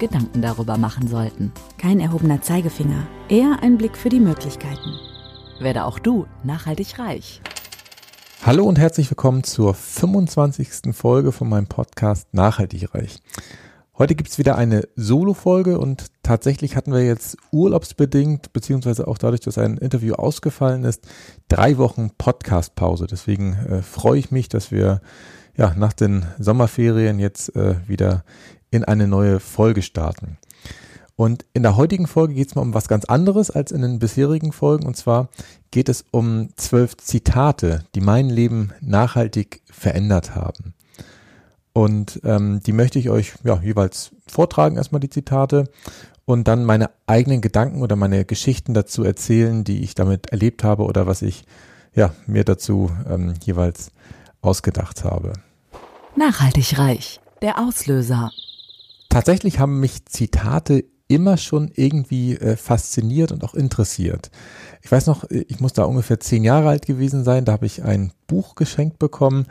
Gedanken darüber machen sollten. Kein erhobener Zeigefinger, eher ein Blick für die Möglichkeiten. Werde auch du nachhaltig reich. Hallo und herzlich willkommen zur 25. Folge von meinem Podcast Nachhaltig reich. Heute gibt's wieder eine Solo-Folge und tatsächlich hatten wir jetzt urlaubsbedingt, beziehungsweise auch dadurch, dass ein Interview ausgefallen ist, drei Wochen Podcast-Pause. Deswegen äh, freue ich mich, dass wir ja nach den Sommerferien jetzt äh, wieder in eine neue Folge starten. Und in der heutigen Folge geht es mal um was ganz anderes als in den bisherigen Folgen. Und zwar geht es um zwölf Zitate, die mein Leben nachhaltig verändert haben. Und ähm, die möchte ich euch ja, jeweils vortragen, erstmal die Zitate und dann meine eigenen Gedanken oder meine Geschichten dazu erzählen, die ich damit erlebt habe oder was ich ja, mir dazu ähm, jeweils ausgedacht habe. Nachhaltig reich. Der Auslöser. Tatsächlich haben mich Zitate immer schon irgendwie äh, fasziniert und auch interessiert. Ich weiß noch, ich muss da ungefähr zehn Jahre alt gewesen sein, da habe ich ein Buch geschenkt bekommen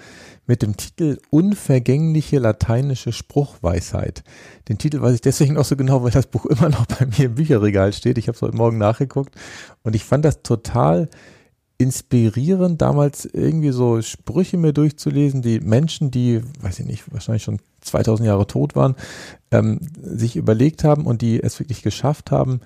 mit dem Titel Unvergängliche lateinische Spruchweisheit. Den Titel weiß ich deswegen auch so genau, weil das Buch immer noch bei mir im Bücherregal steht. Ich habe es heute Morgen nachgeguckt und ich fand das total inspirierend, damals irgendwie so Sprüche mir durchzulesen, die Menschen, die, weiß ich nicht, wahrscheinlich schon 2000 Jahre tot waren, ähm, sich überlegt haben und die es wirklich geschafft haben,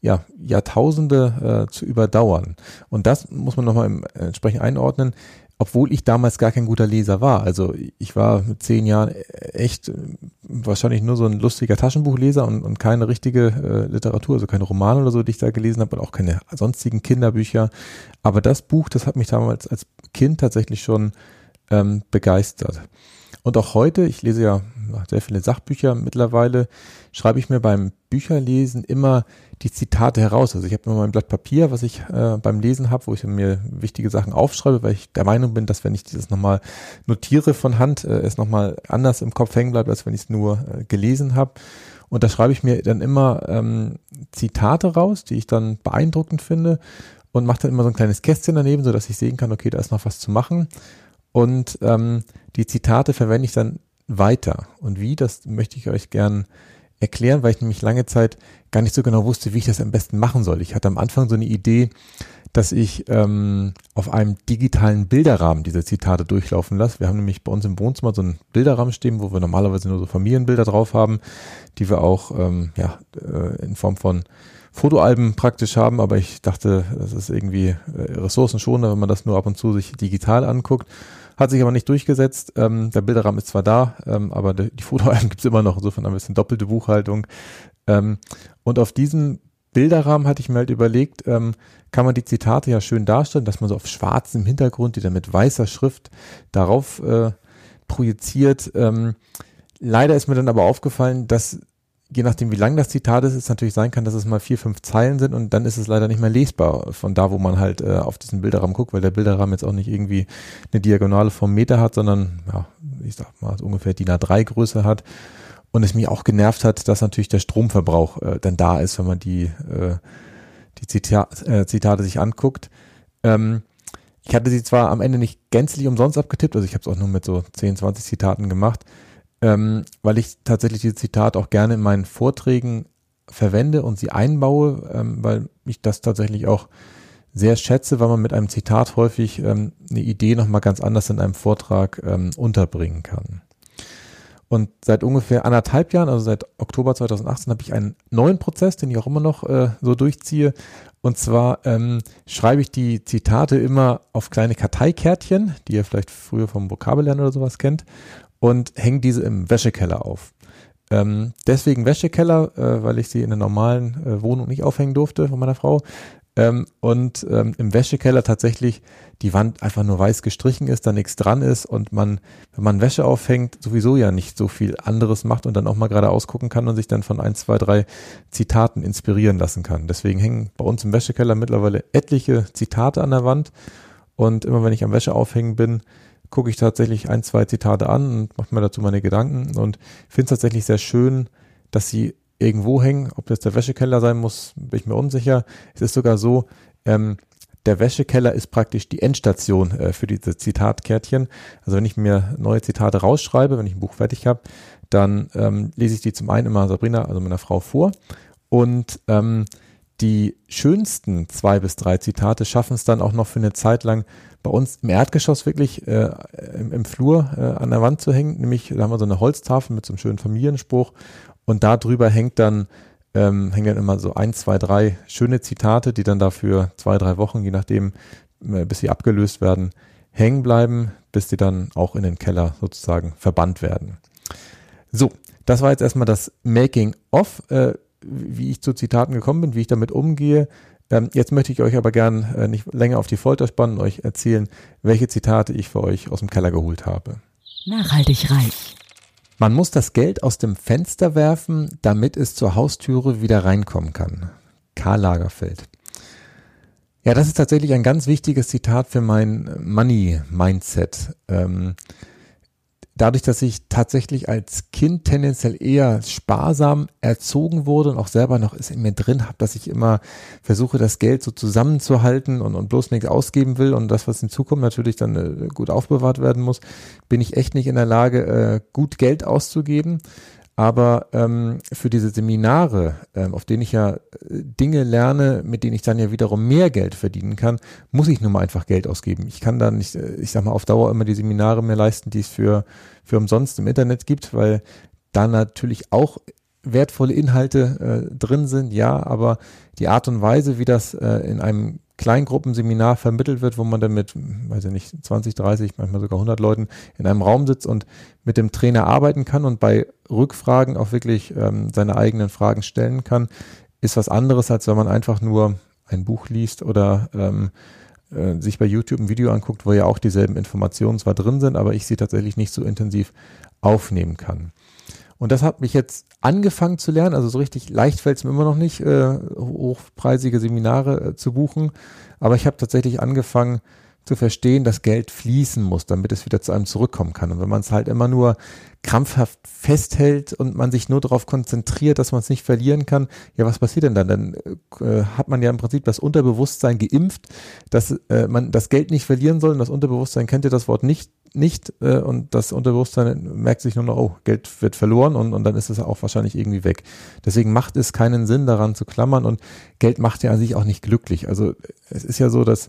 ja, Jahrtausende äh, zu überdauern. Und das muss man nochmal entsprechend einordnen obwohl ich damals gar kein guter Leser war. Also ich war mit zehn Jahren echt äh, wahrscheinlich nur so ein lustiger Taschenbuchleser und, und keine richtige äh, Literatur, also keine Romane oder so, die ich da gelesen habe und auch keine sonstigen Kinderbücher. Aber das Buch, das hat mich damals als Kind tatsächlich schon ähm, begeistert. Und auch heute, ich lese ja sehr viele Sachbücher mittlerweile, schreibe ich mir beim Bücherlesen immer die Zitate heraus. Also ich habe immer mein Blatt Papier, was ich äh, beim Lesen habe, wo ich mir wichtige Sachen aufschreibe, weil ich der Meinung bin, dass wenn ich dieses nochmal notiere von Hand, äh, es nochmal anders im Kopf hängen bleibt, als wenn ich es nur äh, gelesen habe. Und da schreibe ich mir dann immer ähm, Zitate raus, die ich dann beeindruckend finde und mache dann immer so ein kleines Kästchen daneben, so dass ich sehen kann, okay, da ist noch was zu machen. Und ähm, die Zitate verwende ich dann weiter. Und wie, das möchte ich euch gern erklären, weil ich nämlich lange Zeit gar nicht so genau wusste, wie ich das am besten machen soll. Ich hatte am Anfang so eine Idee, dass ich ähm, auf einem digitalen Bilderrahmen diese Zitate durchlaufen lasse. Wir haben nämlich bei uns im Wohnzimmer so einen Bilderrahmen stehen, wo wir normalerweise nur so Familienbilder drauf haben, die wir auch ähm, ja, äh, in Form von Fotoalben praktisch haben, aber ich dachte, das ist irgendwie äh, ressourcenschonender, wenn man das nur ab und zu sich digital anguckt. Hat sich aber nicht durchgesetzt. Ähm, der Bilderrahmen ist zwar da, ähm, aber die, die Fotoalben gibt's immer noch. Insofern ein bisschen doppelte Buchhaltung. Ähm, und auf diesem Bilderrahmen hatte ich mir halt überlegt, ähm, kann man die Zitate ja schön darstellen, dass man so auf schwarzem Hintergrund, die dann mit weißer Schrift darauf äh, projiziert. Ähm, leider ist mir dann aber aufgefallen, dass je nachdem, wie lang das Zitat ist, es natürlich sein kann, dass es mal vier, fünf Zeilen sind und dann ist es leider nicht mehr lesbar von da, wo man halt äh, auf diesen Bilderrahmen guckt, weil der Bilderrahmen jetzt auch nicht irgendwie eine Diagonale vom Meter hat, sondern, ja, ich sag mal, ungefähr DIN A3 Größe hat. Und es mich auch genervt hat, dass natürlich der Stromverbrauch äh, dann da ist, wenn man die, äh, die Zita äh, Zitate sich anguckt. Ähm, ich hatte sie zwar am Ende nicht gänzlich umsonst abgetippt, also ich habe es auch nur mit so 10, 20 Zitaten gemacht, ähm, weil ich tatsächlich diese Zitate auch gerne in meinen Vorträgen verwende und sie einbaue, ähm, weil ich das tatsächlich auch sehr schätze, weil man mit einem Zitat häufig ähm, eine Idee nochmal ganz anders in einem Vortrag ähm, unterbringen kann. Und seit ungefähr anderthalb Jahren, also seit Oktober 2018, habe ich einen neuen Prozess, den ich auch immer noch äh, so durchziehe. Und zwar ähm, schreibe ich die Zitate immer auf kleine Karteikärtchen, die ihr vielleicht früher vom Vokabellernen oder sowas kennt und hängen diese im Wäschekeller auf. ähm, deswegen Wäschekeller, äh, weil ich sie in der normalen äh, Wohnung nicht aufhängen durfte von meiner Frau. Ähm, und ähm, im Wäschekeller tatsächlich die Wand einfach nur weiß gestrichen ist, da nichts dran ist und man, wenn man Wäsche aufhängt, sowieso ja nicht so viel anderes macht und dann auch mal gerade ausgucken kann und sich dann von ein, zwei, drei Zitaten inspirieren lassen kann. Deswegen hängen bei uns im Wäschekeller mittlerweile etliche Zitate an der Wand und immer wenn ich am Wäsche aufhängen bin, gucke ich tatsächlich ein, zwei Zitate an und mache mir dazu meine Gedanken und finde es tatsächlich sehr schön, dass sie irgendwo hängen. Ob das der Wäschekeller sein muss, bin ich mir unsicher. Es ist sogar so, ähm, der Wäschekeller ist praktisch die Endstation äh, für diese Zitatkärtchen. Also wenn ich mir neue Zitate rausschreibe, wenn ich ein Buch fertig habe, dann ähm, lese ich die zum einen immer Sabrina, also meiner Frau, vor. Und ähm, die schönsten zwei bis drei Zitate schaffen es dann auch noch für eine Zeit lang bei uns im Erdgeschoss wirklich äh, im, im, Flur äh, an der Wand zu hängen. Nämlich, da haben wir so eine Holztafel mit so einem schönen Familienspruch und da drüber hängt dann, ähm, hängen dann immer so ein, zwei, drei schöne Zitate, die dann dafür zwei, drei Wochen, je nachdem, äh, bis sie abgelöst werden, hängen bleiben, bis sie dann auch in den Keller sozusagen verbannt werden. So, das war jetzt erstmal das Making of. Äh, wie ich zu Zitaten gekommen bin, wie ich damit umgehe. Ähm, jetzt möchte ich euch aber gern äh, nicht länger auf die Folter spannen, euch erzählen, welche Zitate ich für euch aus dem Keller geholt habe. Nachhaltig reich. Man muss das Geld aus dem Fenster werfen, damit es zur Haustüre wieder reinkommen kann. Karl Lagerfeld. Ja, das ist tatsächlich ein ganz wichtiges Zitat für mein Money-Mindset. Ähm, dadurch, dass ich tatsächlich als Kind tendenziell eher sparsam erzogen wurde und auch selber noch ist in mir drin habe, dass ich immer versuche, das Geld so zusammenzuhalten und, und bloß nichts ausgeben will und das, was in Zukunft natürlich dann äh, gut aufbewahrt werden muss, bin ich echt nicht in der Lage, äh, gut Geld auszugeben. Aber ähm, für diese Seminare, ähm, auf denen ich ja äh, Dinge lerne, mit denen ich dann ja wiederum mehr Geld verdienen kann, muss ich nun mal einfach Geld ausgeben. Ich kann da nicht, äh, ich sag mal, auf Dauer immer die Seminare mehr leisten, die es für, für umsonst im Internet gibt, weil da natürlich auch wertvolle Inhalte äh, drin sind, ja, aber die Art und Weise, wie das äh, in einem Kleingruppenseminar vermittelt wird, wo man dann mit, weiß ich nicht, 20, 30, manchmal sogar 100 Leuten in einem Raum sitzt und mit dem Trainer arbeiten kann und bei Rückfragen auch wirklich ähm, seine eigenen Fragen stellen kann, ist was anderes, als wenn man einfach nur ein Buch liest oder ähm, äh, sich bei YouTube ein Video anguckt, wo ja auch dieselben Informationen zwar drin sind, aber ich sie tatsächlich nicht so intensiv aufnehmen kann. Und das hat mich jetzt angefangen zu lernen. Also so richtig leicht fällt es mir immer noch nicht, äh, hochpreisige Seminare äh, zu buchen. Aber ich habe tatsächlich angefangen zu verstehen, dass Geld fließen muss, damit es wieder zu einem zurückkommen kann. Und wenn man es halt immer nur krampfhaft festhält und man sich nur darauf konzentriert, dass man es nicht verlieren kann, ja, was passiert denn dann? Dann äh, hat man ja im Prinzip das Unterbewusstsein geimpft, dass äh, man das Geld nicht verlieren soll. Und das Unterbewusstsein kennt ja das Wort nicht nicht äh, und das Unterbewusstsein merkt sich nur noch, oh, Geld wird verloren und, und dann ist es auch wahrscheinlich irgendwie weg. Deswegen macht es keinen Sinn, daran zu klammern und Geld macht ja an sich auch nicht glücklich. Also es ist ja so, dass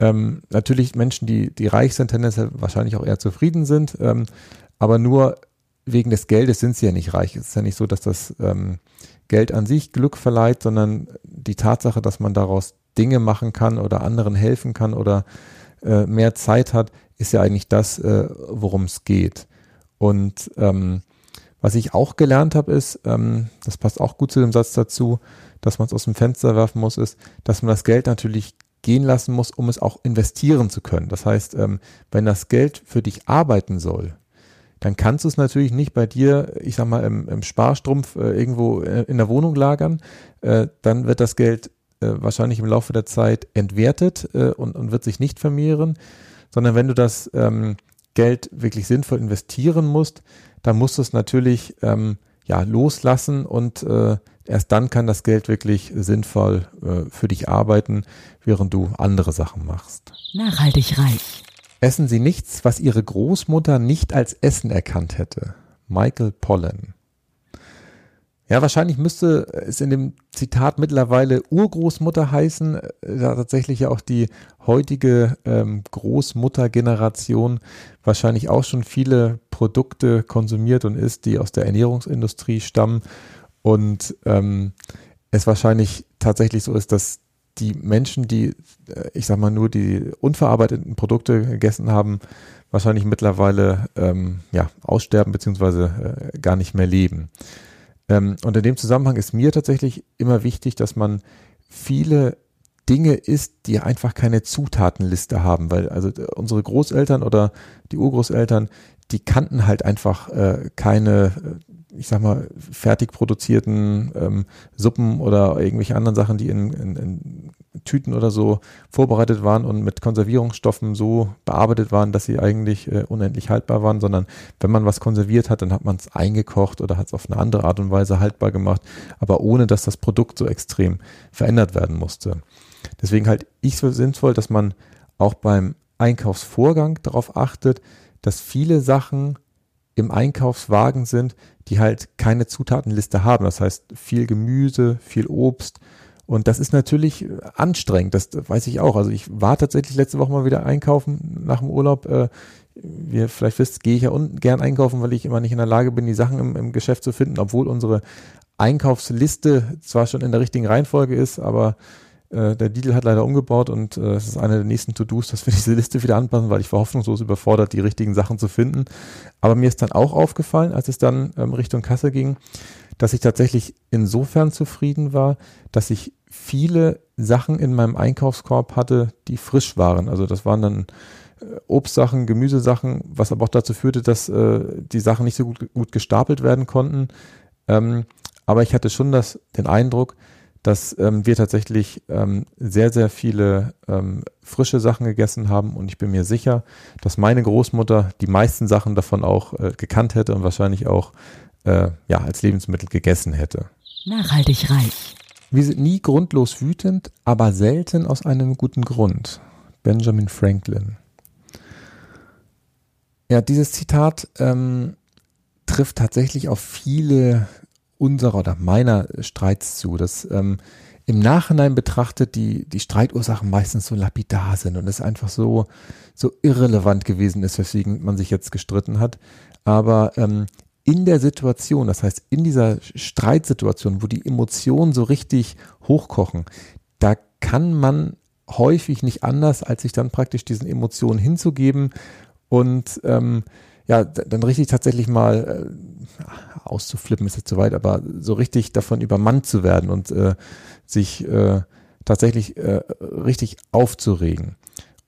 ähm, natürlich Menschen, die, die reich sind, tendenziell wahrscheinlich auch eher zufrieden sind, ähm, aber nur wegen des Geldes sind sie ja nicht reich. Es ist ja nicht so, dass das ähm, Geld an sich Glück verleiht, sondern die Tatsache, dass man daraus Dinge machen kann oder anderen helfen kann oder äh, mehr Zeit hat, ist ja eigentlich das, äh, worum es geht. Und ähm, was ich auch gelernt habe, ist, ähm, das passt auch gut zu dem Satz dazu, dass man es aus dem Fenster werfen muss, ist, dass man das Geld natürlich gehen lassen muss, um es auch investieren zu können. Das heißt, ähm, wenn das Geld für dich arbeiten soll, dann kannst du es natürlich nicht bei dir, ich sag mal, im, im Sparstrumpf äh, irgendwo äh, in der Wohnung lagern. Äh, dann wird das Geld wahrscheinlich im Laufe der Zeit entwertet und, und wird sich nicht vermehren, sondern wenn du das ähm, Geld wirklich sinnvoll investieren musst, dann musst du es natürlich ähm, ja, loslassen und äh, erst dann kann das Geld wirklich sinnvoll äh, für dich arbeiten, während du andere Sachen machst. Nachhaltig reich. Essen Sie nichts, was Ihre Großmutter nicht als Essen erkannt hätte. Michael Pollan. Ja, wahrscheinlich müsste es in dem Zitat mittlerweile Urgroßmutter heißen, äh, da tatsächlich ja auch die heutige ähm, Großmuttergeneration wahrscheinlich auch schon viele Produkte konsumiert und isst, die aus der Ernährungsindustrie stammen und ähm, es wahrscheinlich tatsächlich so ist, dass die Menschen, die, äh, ich sag mal, nur die unverarbeiteten Produkte gegessen haben, wahrscheinlich mittlerweile ähm, ja, aussterben beziehungsweise äh, gar nicht mehr leben. Ähm, und in dem Zusammenhang ist mir tatsächlich immer wichtig, dass man viele Dinge isst, die einfach keine Zutatenliste haben, weil also äh, unsere Großeltern oder die Urgroßeltern, die kannten halt einfach äh, keine, ich sag mal, fertig produzierten ähm, Suppen oder irgendwelche anderen Sachen, die in, in, in Tüten oder so vorbereitet waren und mit Konservierungsstoffen so bearbeitet waren, dass sie eigentlich äh, unendlich haltbar waren, sondern wenn man was konserviert hat, dann hat man es eingekocht oder hat es auf eine andere Art und Weise haltbar gemacht, aber ohne dass das Produkt so extrem verändert werden musste. Deswegen halte ich für sinnvoll, dass man auch beim Einkaufsvorgang darauf achtet, dass viele Sachen im Einkaufswagen sind, die halt keine Zutatenliste haben. Das heißt viel Gemüse, viel Obst. Und das ist natürlich anstrengend, das weiß ich auch. Also ich war tatsächlich letzte Woche mal wieder einkaufen nach dem Urlaub. Äh, wie ihr vielleicht wisst, gehe ich ja unten gern einkaufen, weil ich immer nicht in der Lage bin, die Sachen im, im Geschäft zu finden, obwohl unsere Einkaufsliste zwar schon in der richtigen Reihenfolge ist, aber äh, der Lidl hat leider umgebaut und äh, es ist eine der nächsten To-Dos, dass wir diese Liste wieder anpassen, weil ich war hoffnungslos überfordert, die richtigen Sachen zu finden. Aber mir ist dann auch aufgefallen, als es dann ähm, Richtung Kasse ging, dass ich tatsächlich insofern zufrieden war, dass ich viele Sachen in meinem Einkaufskorb hatte, die frisch waren. Also das waren dann äh, Obstsachen, Gemüsesachen, was aber auch dazu führte, dass äh, die Sachen nicht so gut, gut gestapelt werden konnten. Ähm, aber ich hatte schon das, den Eindruck, dass ähm, wir tatsächlich ähm, sehr, sehr viele ähm, frische Sachen gegessen haben und ich bin mir sicher, dass meine Großmutter die meisten Sachen davon auch äh, gekannt hätte und wahrscheinlich auch äh, ja, als Lebensmittel gegessen hätte. Nachhaltig reich. Wir sind nie grundlos wütend, aber selten aus einem guten Grund. Benjamin Franklin. Ja, dieses Zitat ähm, trifft tatsächlich auf viele unserer oder meiner Streits zu, dass ähm, im Nachhinein betrachtet die, die Streitersachen meistens so lapidar sind und es einfach so, so irrelevant gewesen ist, weswegen man sich jetzt gestritten hat. Aber ähm, in der Situation, das heißt in dieser Streitsituation, wo die Emotionen so richtig hochkochen, da kann man häufig nicht anders, als sich dann praktisch diesen Emotionen hinzugeben und ähm, ja, dann richtig tatsächlich mal äh, auszuflippen ist jetzt zu weit, aber so richtig davon übermannt zu werden und äh, sich äh, tatsächlich äh, richtig aufzuregen.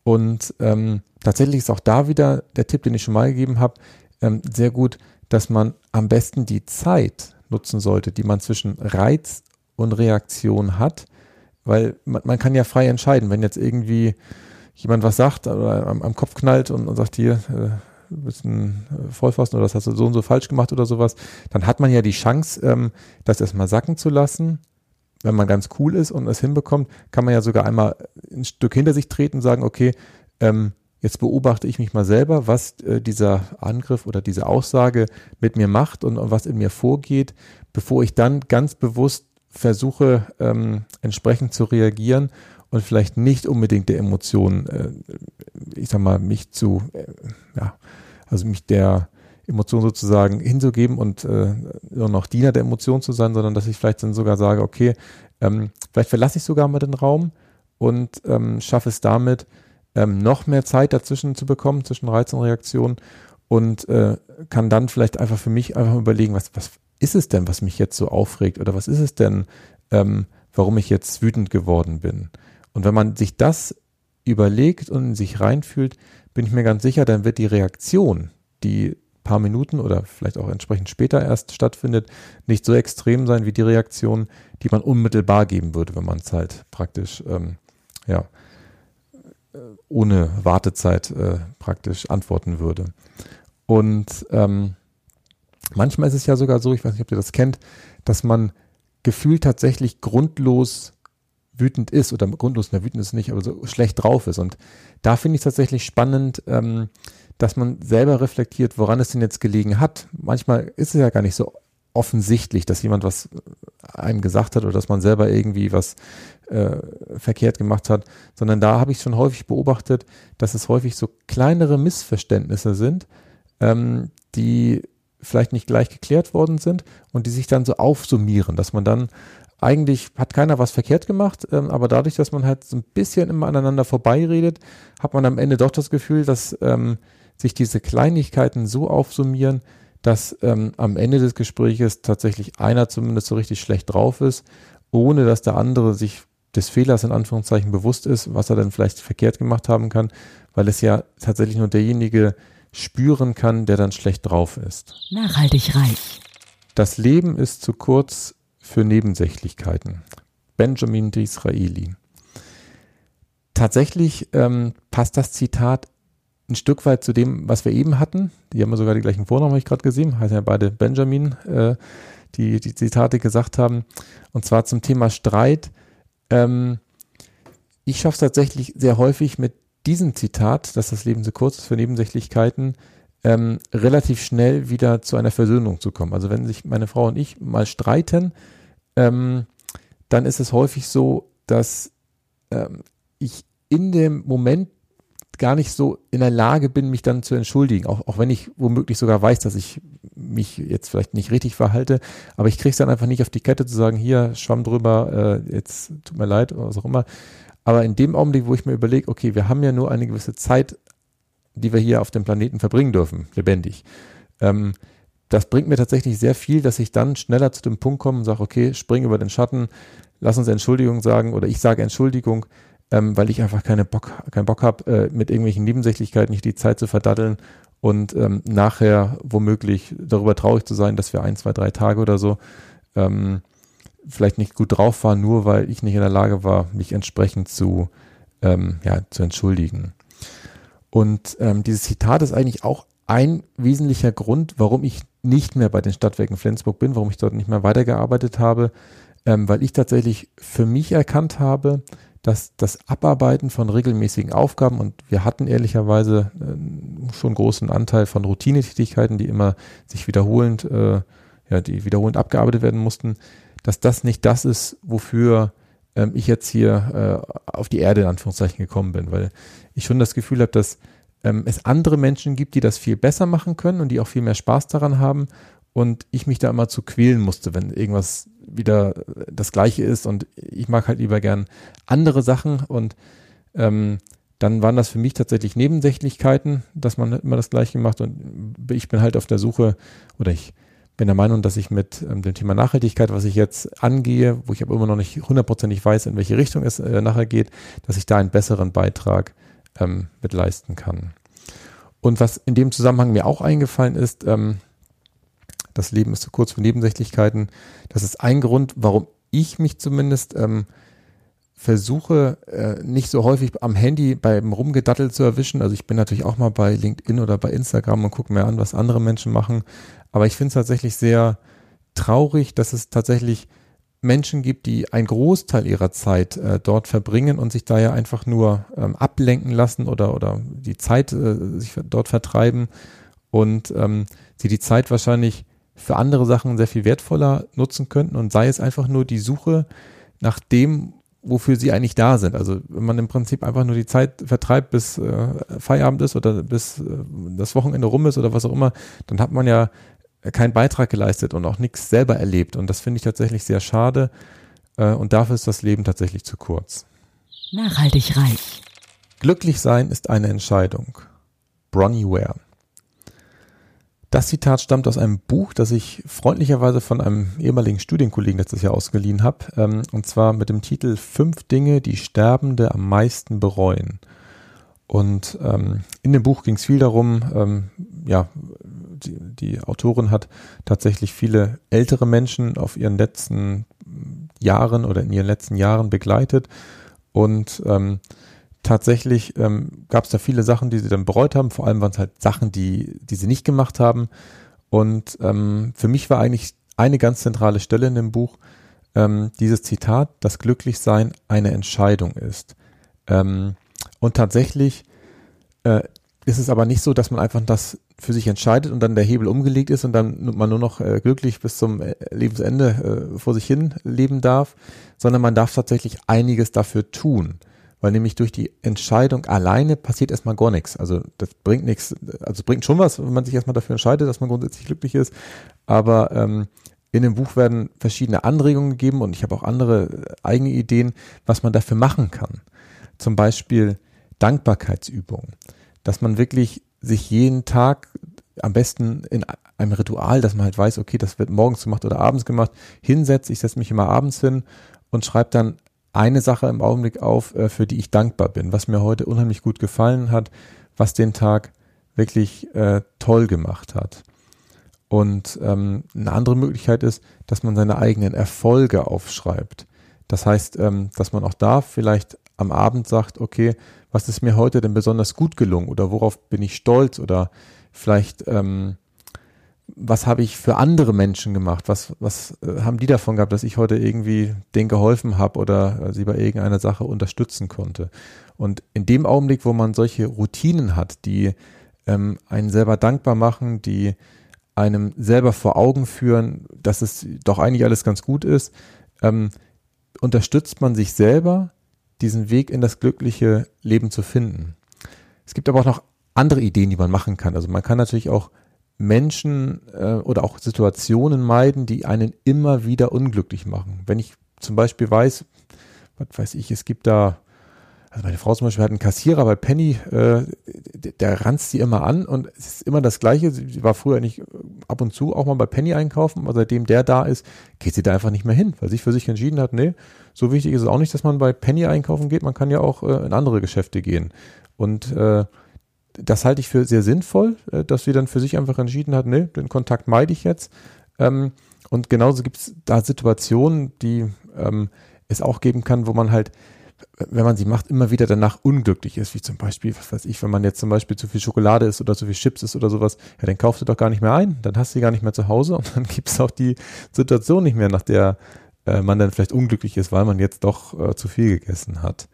Und ähm, tatsächlich ist auch da wieder der Tipp, den ich schon mal gegeben habe, ähm, sehr gut, dass man am besten die Zeit nutzen sollte, die man zwischen Reiz und Reaktion hat, weil man, man kann ja frei entscheiden, wenn jetzt irgendwie jemand was sagt oder am, am Kopf knallt und, und sagt hier, äh, bisschen äh, Vollfassen oder das hast du so und so falsch gemacht oder sowas, dann hat man ja die Chance, ähm, das erstmal sacken zu lassen. Wenn man ganz cool ist und es hinbekommt, kann man ja sogar einmal ein Stück hinter sich treten und sagen, okay, ähm, jetzt beobachte ich mich mal selber, was äh, dieser Angriff oder diese Aussage mit mir macht und, und, was in mir vorgeht, bevor ich dann ganz bewusst versuche, ähm, entsprechend zu reagieren und vielleicht nicht unbedingt der Emotion, äh, ich sag mal, mich zu, äh, ja, also mich der Emotion sozusagen hinzugeben und äh, nur noch Diener der Emotion zu sein, sondern dass ich vielleicht dann sogar sage, okay, ähm, vielleicht verlasse ich sogar mal den Raum und ähm, schaffe es damit, ähm, noch mehr Zeit dazwischen zu bekommen, zwischen Reiz und Reaktion und äh, kann dann vielleicht einfach für mich einfach überlegen, was, was ist es denn, was mich jetzt so aufregt oder was ist es denn, ähm, warum ich jetzt wütend geworden bin. Und wenn man sich das überlegt und in sich reinfühlt, bin ich mir ganz sicher, dann wird die Reaktion, die paar Minuten oder vielleicht auch entsprechend später erst stattfindet, nicht so extrem sein wie die Reaktion, die man unmittelbar geben würde, wenn man es halt praktisch ähm, ja ohne Wartezeit äh, praktisch antworten würde. Und ähm, manchmal ist es ja sogar so, ich weiß nicht, ob ihr das kennt, dass man gefühlt tatsächlich grundlos wütend ist oder grundlos, na wütend ist nicht, aber so schlecht drauf ist. Und da finde ich tatsächlich spannend, ähm, dass man selber reflektiert, woran es denn jetzt gelegen hat. Manchmal ist es ja gar nicht so offensichtlich, dass jemand was einem gesagt hat oder dass man selber irgendwie was äh, verkehrt gemacht hat, sondern da habe ich schon häufig beobachtet, dass es häufig so kleinere Missverständnisse sind, ähm, die vielleicht nicht gleich geklärt worden sind und die sich dann so aufsummieren, dass man dann eigentlich hat keiner was verkehrt gemacht, ähm, aber dadurch, dass man halt so ein bisschen immer aneinander vorbeiredet, hat man am Ende doch das Gefühl, dass ähm, sich diese Kleinigkeiten so aufsummieren, dass ähm, am Ende des Gespräches tatsächlich einer zumindest so richtig schlecht drauf ist, ohne dass der andere sich des Fehlers in Anführungszeichen bewusst ist, was er dann vielleicht verkehrt gemacht haben kann, weil es ja tatsächlich nur derjenige spüren kann, der dann schlecht drauf ist. Nachhaltig reich. Das Leben ist zu kurz für Nebensächlichkeiten. Benjamin Disraeli. Tatsächlich ähm, passt das Zitat ein Stück weit zu dem, was wir eben hatten. Die haben ja sogar die gleichen Vornamen, habe ich gerade gesehen. Heißen ja beide Benjamin, äh, die die Zitate gesagt haben. Und zwar zum Thema Streit. Ähm, ich schaffe es tatsächlich sehr häufig mit diesem Zitat, dass das Leben so kurz ist für Nebensächlichkeiten, ähm, relativ schnell wieder zu einer Versöhnung zu kommen. Also wenn sich meine Frau und ich mal streiten, ähm, dann ist es häufig so, dass ähm, ich in dem Moment gar nicht so in der Lage bin, mich dann zu entschuldigen, auch, auch wenn ich womöglich sogar weiß, dass ich mich jetzt vielleicht nicht richtig verhalte, aber ich kriege es dann einfach nicht auf die Kette zu sagen, hier, schwamm drüber, äh, jetzt tut mir leid oder was auch immer. Aber in dem Augenblick, wo ich mir überlege, okay, wir haben ja nur eine gewisse Zeit die wir hier auf dem Planeten verbringen dürfen, lebendig. Ähm, das bringt mir tatsächlich sehr viel, dass ich dann schneller zu dem Punkt komme und sage, okay, spring über den Schatten, lass uns Entschuldigung sagen oder ich sage Entschuldigung, ähm, weil ich einfach keine Bock, keinen Bock habe, äh, mit irgendwelchen Nebensächlichkeiten nicht die Zeit zu verdatteln und ähm, nachher womöglich darüber traurig zu sein, dass wir ein, zwei, drei Tage oder so ähm, vielleicht nicht gut drauf waren, nur weil ich nicht in der Lage war, mich entsprechend zu, ähm, ja, zu entschuldigen. Und ähm, dieses Zitat ist eigentlich auch ein wesentlicher Grund, warum ich nicht mehr bei den Stadtwerken Flensburg bin, warum ich dort nicht mehr weitergearbeitet habe, ähm, weil ich tatsächlich für mich erkannt habe, dass das Abarbeiten von regelmäßigen Aufgaben und wir hatten ehrlicherweise äh, schon großen Anteil von Routinetätigkeiten, die immer sich wiederholend, äh, ja, die wiederholend abgearbeitet werden mussten, dass das nicht das ist, wofür ähm, ich jetzt hier äh, auf die Erde in Anführungszeichen gekommen bin, weil ich schon das Gefühl habe, dass ähm, es andere Menschen gibt, die das viel besser machen können und die auch viel mehr Spaß daran haben und ich mich da immer zu quälen musste, wenn irgendwas wieder das Gleiche ist und ich mag halt lieber gern andere Sachen und ähm, dann waren das für mich tatsächlich Nebensächlichkeiten, dass man immer das Gleiche macht und ich bin halt auf der Suche oder ich bin der Meinung, dass ich mit ähm, dem Thema Nachhaltigkeit, was ich jetzt angehe, wo ich aber immer noch nicht hundertprozentig weiß, in welche Richtung es äh, nachher geht, dass ich da einen besseren Beitrag ähm, mit leisten kann. Und was in dem Zusammenhang mir auch eingefallen ist, ähm, das Leben ist zu kurz für Nebensächlichkeiten. Das ist ein Grund, warum ich mich zumindest ähm, versuche, äh, nicht so häufig am Handy beim Rumgedattel zu erwischen. Also ich bin natürlich auch mal bei LinkedIn oder bei Instagram und gucke mir an, was andere Menschen machen. Aber ich finde es tatsächlich sehr traurig, dass es tatsächlich Menschen gibt, die einen Großteil ihrer Zeit äh, dort verbringen und sich daher einfach nur ähm, ablenken lassen oder, oder die Zeit äh, sich dort vertreiben und ähm, sie die Zeit wahrscheinlich für andere Sachen sehr viel wertvoller nutzen könnten und sei es einfach nur die Suche nach dem, wofür sie eigentlich da sind. Also wenn man im Prinzip einfach nur die Zeit vertreibt, bis äh, Feierabend ist oder bis äh, das Wochenende rum ist oder was auch immer, dann hat man ja keinen Beitrag geleistet und auch nichts selber erlebt. Und das finde ich tatsächlich sehr schade. Äh, und dafür ist das Leben tatsächlich zu kurz. Nachhaltig reich. Glücklich sein ist eine Entscheidung. Bronnie Ware. Das Zitat stammt aus einem Buch, das ich freundlicherweise von einem ehemaligen Studienkollegen letztes Jahr ausgeliehen habe. Ähm, und zwar mit dem Titel Fünf Dinge, die Sterbende am meisten bereuen. Und ähm, in dem Buch ging es viel darum, ähm, ja, die, die Autorin hat tatsächlich viele ältere Menschen auf ihren letzten Jahren oder in ihren letzten Jahren begleitet und ähm, tatsächlich ähm, gab es da viele Sachen, die sie dann bereut haben. Vor allem waren es halt Sachen, die, die sie nicht gemacht haben. Und ähm, für mich war eigentlich eine ganz zentrale Stelle in dem Buch ähm, dieses Zitat, dass Glücklichsein eine Entscheidung ist. Ähm, und tatsächlich äh, ist es aber nicht so, dass man einfach das für sich entscheidet und dann der Hebel umgelegt ist und dann man nur noch äh, glücklich bis zum äh, Lebensende äh, vor sich hin leben darf, sondern man darf tatsächlich einiges dafür tun. Weil nämlich durch die Entscheidung alleine passiert erstmal gar nichts. Also das bringt nichts, also bringt schon was, wenn man sich erstmal dafür entscheidet, dass man grundsätzlich glücklich ist. Aber ähm, in dem Buch werden verschiedene Anregungen gegeben und ich habe auch andere äh, eigene Ideen, was man dafür machen kann. Zum Beispiel Dankbarkeitsübungen, dass man wirklich sich jeden Tag am besten in einem Ritual, dass man halt weiß, okay, das wird morgens gemacht oder abends gemacht, hinsetzt. Ich setze mich immer abends hin und schreibe dann eine Sache im Augenblick auf, äh, für die ich dankbar bin, was mir heute unheimlich gut gefallen hat, was den Tag wirklich äh, toll gemacht hat. Und ähm, eine andere Möglichkeit ist, dass man seine eigenen Erfolge aufschreibt. Das heißt, ähm, dass man auch da vielleicht am Abend sagt, okay, was ist mir heute denn besonders gut gelungen oder worauf bin ich stolz oder vielleicht ähm, was habe ich für andere Menschen gemacht? Was, was äh, haben die davon gehabt, dass ich heute irgendwie denen geholfen habe oder äh, sie bei irgendeiner Sache unterstützen konnte? Und in dem Augenblick, wo man solche Routinen hat, die ähm, einen selber dankbar machen, die einem selber vor Augen führen, dass es doch eigentlich alles ganz gut ist, ähm, unterstützt man sich selber, diesen Weg in das glückliche Leben zu finden. Es gibt aber auch noch andere Ideen, die man machen kann. Also man kann natürlich auch Menschen äh, oder auch Situationen meiden, die einen immer wieder unglücklich machen. Wenn ich zum Beispiel weiß, was weiß ich, es gibt da also meine Frau zum Beispiel hat einen Kassierer bei Penny, äh, der ranzt sie immer an und es ist immer das Gleiche. Sie war früher nicht ab und zu auch mal bei Penny einkaufen, aber seitdem der da ist, geht sie da einfach nicht mehr hin, weil sie sich für sich entschieden hat, nee, so wichtig ist es auch nicht, dass man bei Penny einkaufen geht, man kann ja auch äh, in andere Geschäfte gehen. Und äh, das halte ich für sehr sinnvoll, äh, dass sie dann für sich einfach entschieden hat, nee, den Kontakt meide ich jetzt. Ähm, und genauso gibt es da Situationen, die ähm, es auch geben kann, wo man halt wenn man sie macht, immer wieder danach unglücklich ist, wie zum Beispiel, was weiß ich, wenn man jetzt zum Beispiel zu viel Schokolade isst oder zu viel Chips isst oder sowas, ja, dann kaufst du doch gar nicht mehr ein, dann hast du sie gar nicht mehr zu Hause und dann gibt es auch die Situation nicht mehr, nach der äh, man dann vielleicht unglücklich ist, weil man jetzt doch äh, zu viel gegessen hat.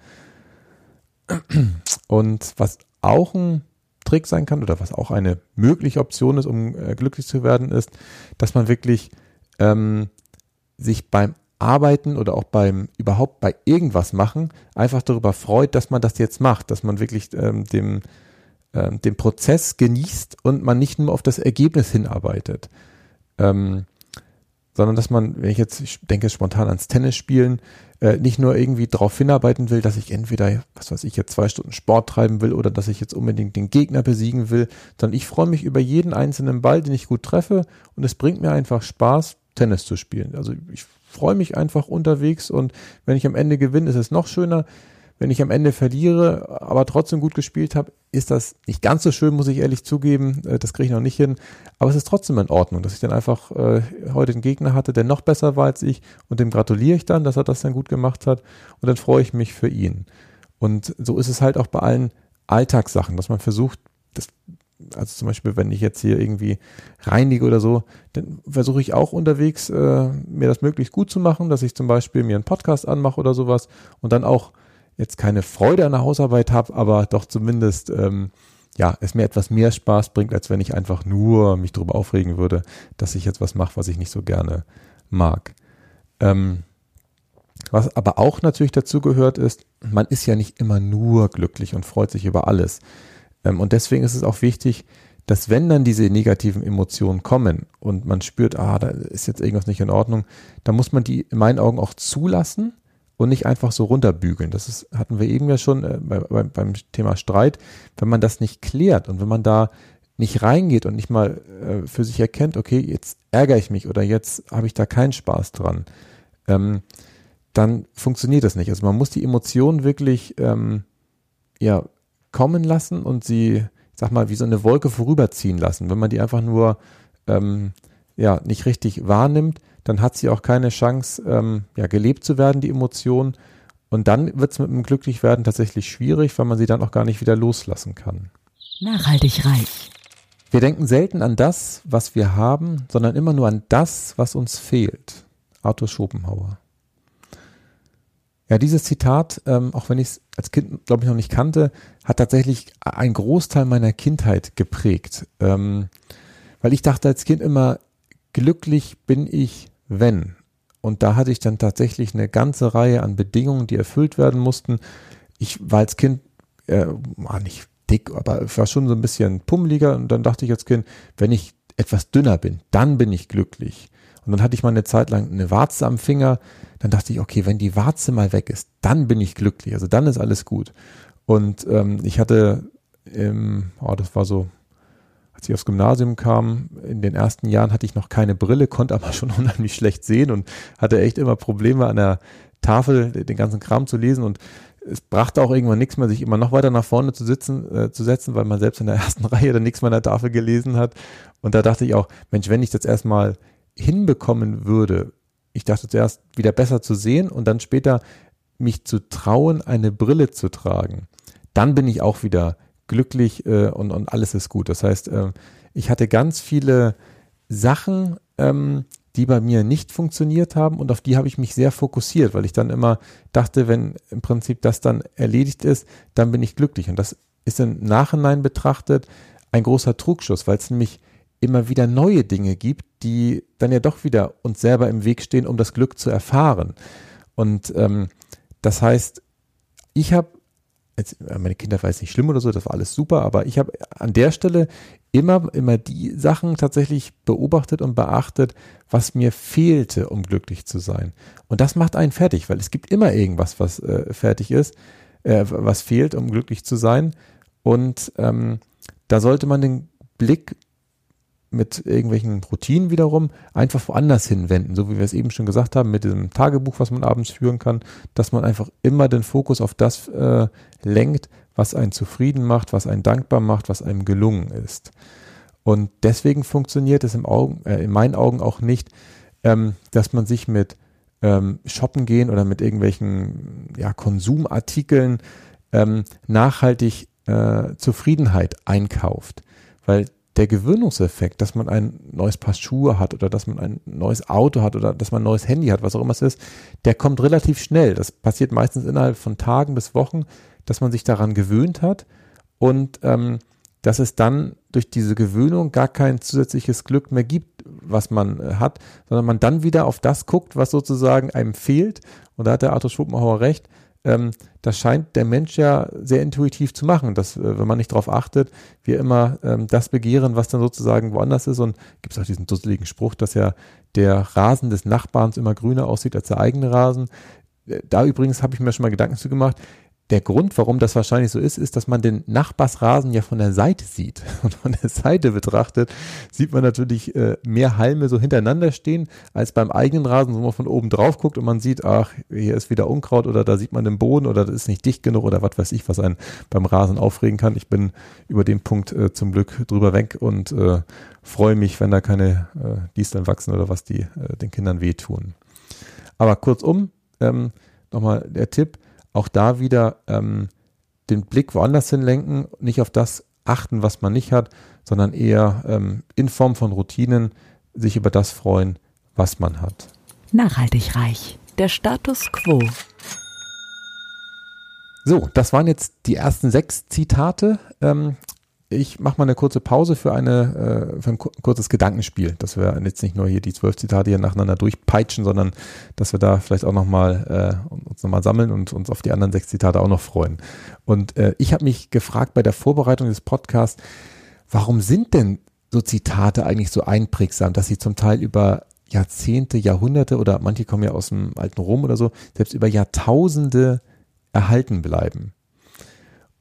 Und was auch ein Trick sein kann oder was auch eine mögliche Option ist, um äh, glücklich zu werden, ist, dass man wirklich ähm, sich beim Arbeiten oder auch beim überhaupt bei irgendwas machen einfach darüber freut, dass man das jetzt macht, dass man wirklich ähm, dem, ähm, den Prozess genießt und man nicht nur auf das Ergebnis hinarbeitet. Ähm, sondern dass man, wenn ich jetzt, ich denke spontan ans Tennis spielen, äh, nicht nur irgendwie darauf hinarbeiten will, dass ich entweder, was weiß ich, jetzt zwei Stunden Sport treiben will oder dass ich jetzt unbedingt den Gegner besiegen will, sondern ich freue mich über jeden einzelnen Ball, den ich gut treffe und es bringt mir einfach Spaß, Tennis zu spielen. Also ich freue mich einfach unterwegs und wenn ich am Ende gewinne, ist es noch schöner. Wenn ich am Ende verliere, aber trotzdem gut gespielt habe, ist das nicht ganz so schön, muss ich ehrlich zugeben. Äh, das kriege ich noch nicht hin. Aber es ist trotzdem in Ordnung, dass ich dann einfach äh, heute einen Gegner hatte, der noch besser war als ich. Und dem gratuliere ich dann, dass er das dann gut gemacht hat. Und dann freue ich mich für ihn. Und so ist es halt auch bei allen Alltagssachen, dass man versucht, das also zum Beispiel, wenn ich jetzt hier irgendwie reinige oder so, dann versuche ich auch unterwegs, äh, mir das möglichst gut zu machen, dass ich zum Beispiel mir einen Podcast anmache oder sowas und dann auch jetzt keine Freude an der Hausarbeit habe, aber doch zumindest ähm, ja, es mir etwas mehr Spaß bringt, als wenn ich einfach nur mich darüber aufregen würde, dass ich jetzt was mache, was ich nicht so gerne mag. Ähm, was aber auch natürlich dazu gehört ist, man ist ja nicht immer nur glücklich und freut sich über alles. Ähm, und deswegen ist es auch wichtig, dass wenn dann diese negativen Emotionen kommen und man spürt, ah, da ist jetzt irgendwas nicht in Ordnung, dann muss man die in meinen Augen auch zulassen und nicht einfach so runterbügeln. Das ist, hatten wir eben ja schon äh, bei, bei, beim Thema Streit. Wenn man das nicht klärt und wenn man da nicht reingeht und nicht mal äh, für sich erkennt, okay, jetzt ärgere ich mich oder jetzt habe ich da keinen Spaß dran, ähm, dann funktioniert das nicht. Also man muss die Emotionen wirklich ähm, ja kommen lassen und sie, ich sag mal, wie so eine Wolke vorüberziehen lassen. Wenn man die einfach nur ähm, ja, nicht richtig wahrnimmt, dann hat sie auch keine Chance, ähm, ja, gelebt zu werden, die Emotion. Und dann wird es mit dem Glücklichwerden tatsächlich schwierig, weil man sie dann auch gar nicht wieder loslassen kann. Nachhaltig reich. Wir denken selten an das, was wir haben, sondern immer nur an das, was uns fehlt. Arthur Schopenhauer. Ja, dieses Zitat, ähm, auch wenn ich es als Kind, glaube ich, noch nicht kannte, hat tatsächlich einen Großteil meiner Kindheit geprägt. Ähm, weil ich dachte als Kind immer, glücklich bin ich, wenn. Und da hatte ich dann tatsächlich eine ganze Reihe an Bedingungen, die erfüllt werden mussten. Ich war als Kind, äh, war nicht dick, aber war schon so ein bisschen pummeliger und dann dachte ich als Kind, wenn ich etwas dünner bin, dann bin ich glücklich. Und dann hatte ich mal eine Zeit lang eine Warze am Finger. Dann dachte ich, okay, wenn die Warze mal weg ist, dann bin ich glücklich. Also dann ist alles gut. Und ähm, ich hatte, im, oh, das war so, als ich aufs Gymnasium kam, in den ersten Jahren hatte ich noch keine Brille, konnte aber schon unheimlich schlecht sehen und hatte echt immer Probleme an der Tafel den ganzen Kram zu lesen und es brachte auch irgendwann nichts mehr, sich immer noch weiter nach vorne zu sitzen, äh, zu setzen, weil man selbst in der ersten Reihe dann nichts mehr an der Tafel gelesen hat. Und da dachte ich auch, Mensch, wenn ich das erstmal hinbekommen würde, ich dachte zuerst wieder besser zu sehen und dann später mich zu trauen, eine Brille zu tragen, dann bin ich auch wieder glücklich äh, und, und alles ist gut. Das heißt, äh, ich hatte ganz viele Sachen, ähm, die bei mir nicht funktioniert haben und auf die habe ich mich sehr fokussiert, weil ich dann immer dachte, wenn im Prinzip das dann erledigt ist, dann bin ich glücklich. Und das ist im Nachhinein betrachtet ein großer Trugschuss, weil es nämlich immer wieder neue Dinge gibt, die dann ja doch wieder uns selber im Weg stehen, um das Glück zu erfahren. Und ähm, das heißt, ich habe jetzt, meine Kinder war jetzt nicht schlimm oder so, das war alles super, aber ich habe an der Stelle immer, immer die Sachen tatsächlich beobachtet und beachtet, was mir fehlte, um glücklich zu sein. Und das macht einen fertig, weil es gibt immer irgendwas, was äh, fertig ist, äh, was fehlt, um glücklich zu sein. Und ähm, da sollte man den Blick mit irgendwelchen Routinen wiederum einfach woanders hinwenden, so wie wir es eben schon gesagt haben, mit diesem Tagebuch, was man abends führen kann, dass man einfach immer den Fokus auf das äh, lenkt, was einen zufrieden macht, was einen dankbar macht, was einem gelungen ist. Und deswegen funktioniert es im Augen, äh, in meinen Augen auch nicht, ähm, dass man sich mit ähm, Shoppen gehen oder mit irgendwelchen ja, Konsumartikeln ähm, nachhaltig äh, Zufriedenheit einkauft. Weil der Gewöhnungseffekt, dass man ein neues Paar Schuhe hat oder dass man ein neues Auto hat oder dass man ein neues Handy hat, was auch immer es ist, der kommt relativ schnell. Das passiert meistens innerhalb von Tagen bis Wochen, dass man sich daran gewöhnt hat und ähm, dass es dann durch diese Gewöhnung gar kein zusätzliches Glück mehr gibt, was man äh, hat, sondern man dann wieder auf das guckt, was sozusagen einem fehlt. Und da hat der Arthur Schopenhauer recht, ähm, das scheint der Mensch ja sehr intuitiv zu machen, dass, äh, wenn man nicht darauf achtet, wir immer ähm, das begehren, was dann sozusagen woanders ist. Und gibt es auch diesen dusseligen Spruch, dass ja der Rasen des Nachbarns immer grüner aussieht als der eigene Rasen. Äh, da übrigens habe ich mir schon mal Gedanken zu gemacht der Grund, warum das wahrscheinlich so ist, ist, dass man den Nachbarsrasen ja von der Seite sieht. Und von der Seite betrachtet sieht man natürlich äh, mehr Halme so hintereinander stehen, als beim eigenen Rasen, wo man von oben drauf guckt und man sieht, ach, hier ist wieder Unkraut oder da sieht man den Boden oder das ist nicht dicht genug oder was weiß ich, was einen beim Rasen aufregen kann. Ich bin über den Punkt äh, zum Glück drüber weg und äh, freue mich, wenn da keine äh, Disteln wachsen oder was die äh, den Kindern wehtun. Aber kurzum, ähm, nochmal der Tipp, auch da wieder ähm, den Blick woanders hinlenken, nicht auf das achten, was man nicht hat, sondern eher ähm, in Form von Routinen sich über das freuen, was man hat. Nachhaltig reich. Der Status quo. So, das waren jetzt die ersten sechs Zitate. Ähm, ich mache mal eine kurze Pause für, eine, äh, für ein kurzes Gedankenspiel, dass wir jetzt nicht nur hier die zwölf Zitate hier nacheinander durchpeitschen, sondern dass wir da vielleicht auch nochmal äh, uns nochmal sammeln und uns auf die anderen sechs Zitate auch noch freuen. Und äh, ich habe mich gefragt bei der Vorbereitung des Podcasts, warum sind denn so Zitate eigentlich so einprägsam, dass sie zum Teil über Jahrzehnte, Jahrhunderte oder manche kommen ja aus dem alten Rom oder so, selbst über Jahrtausende erhalten bleiben.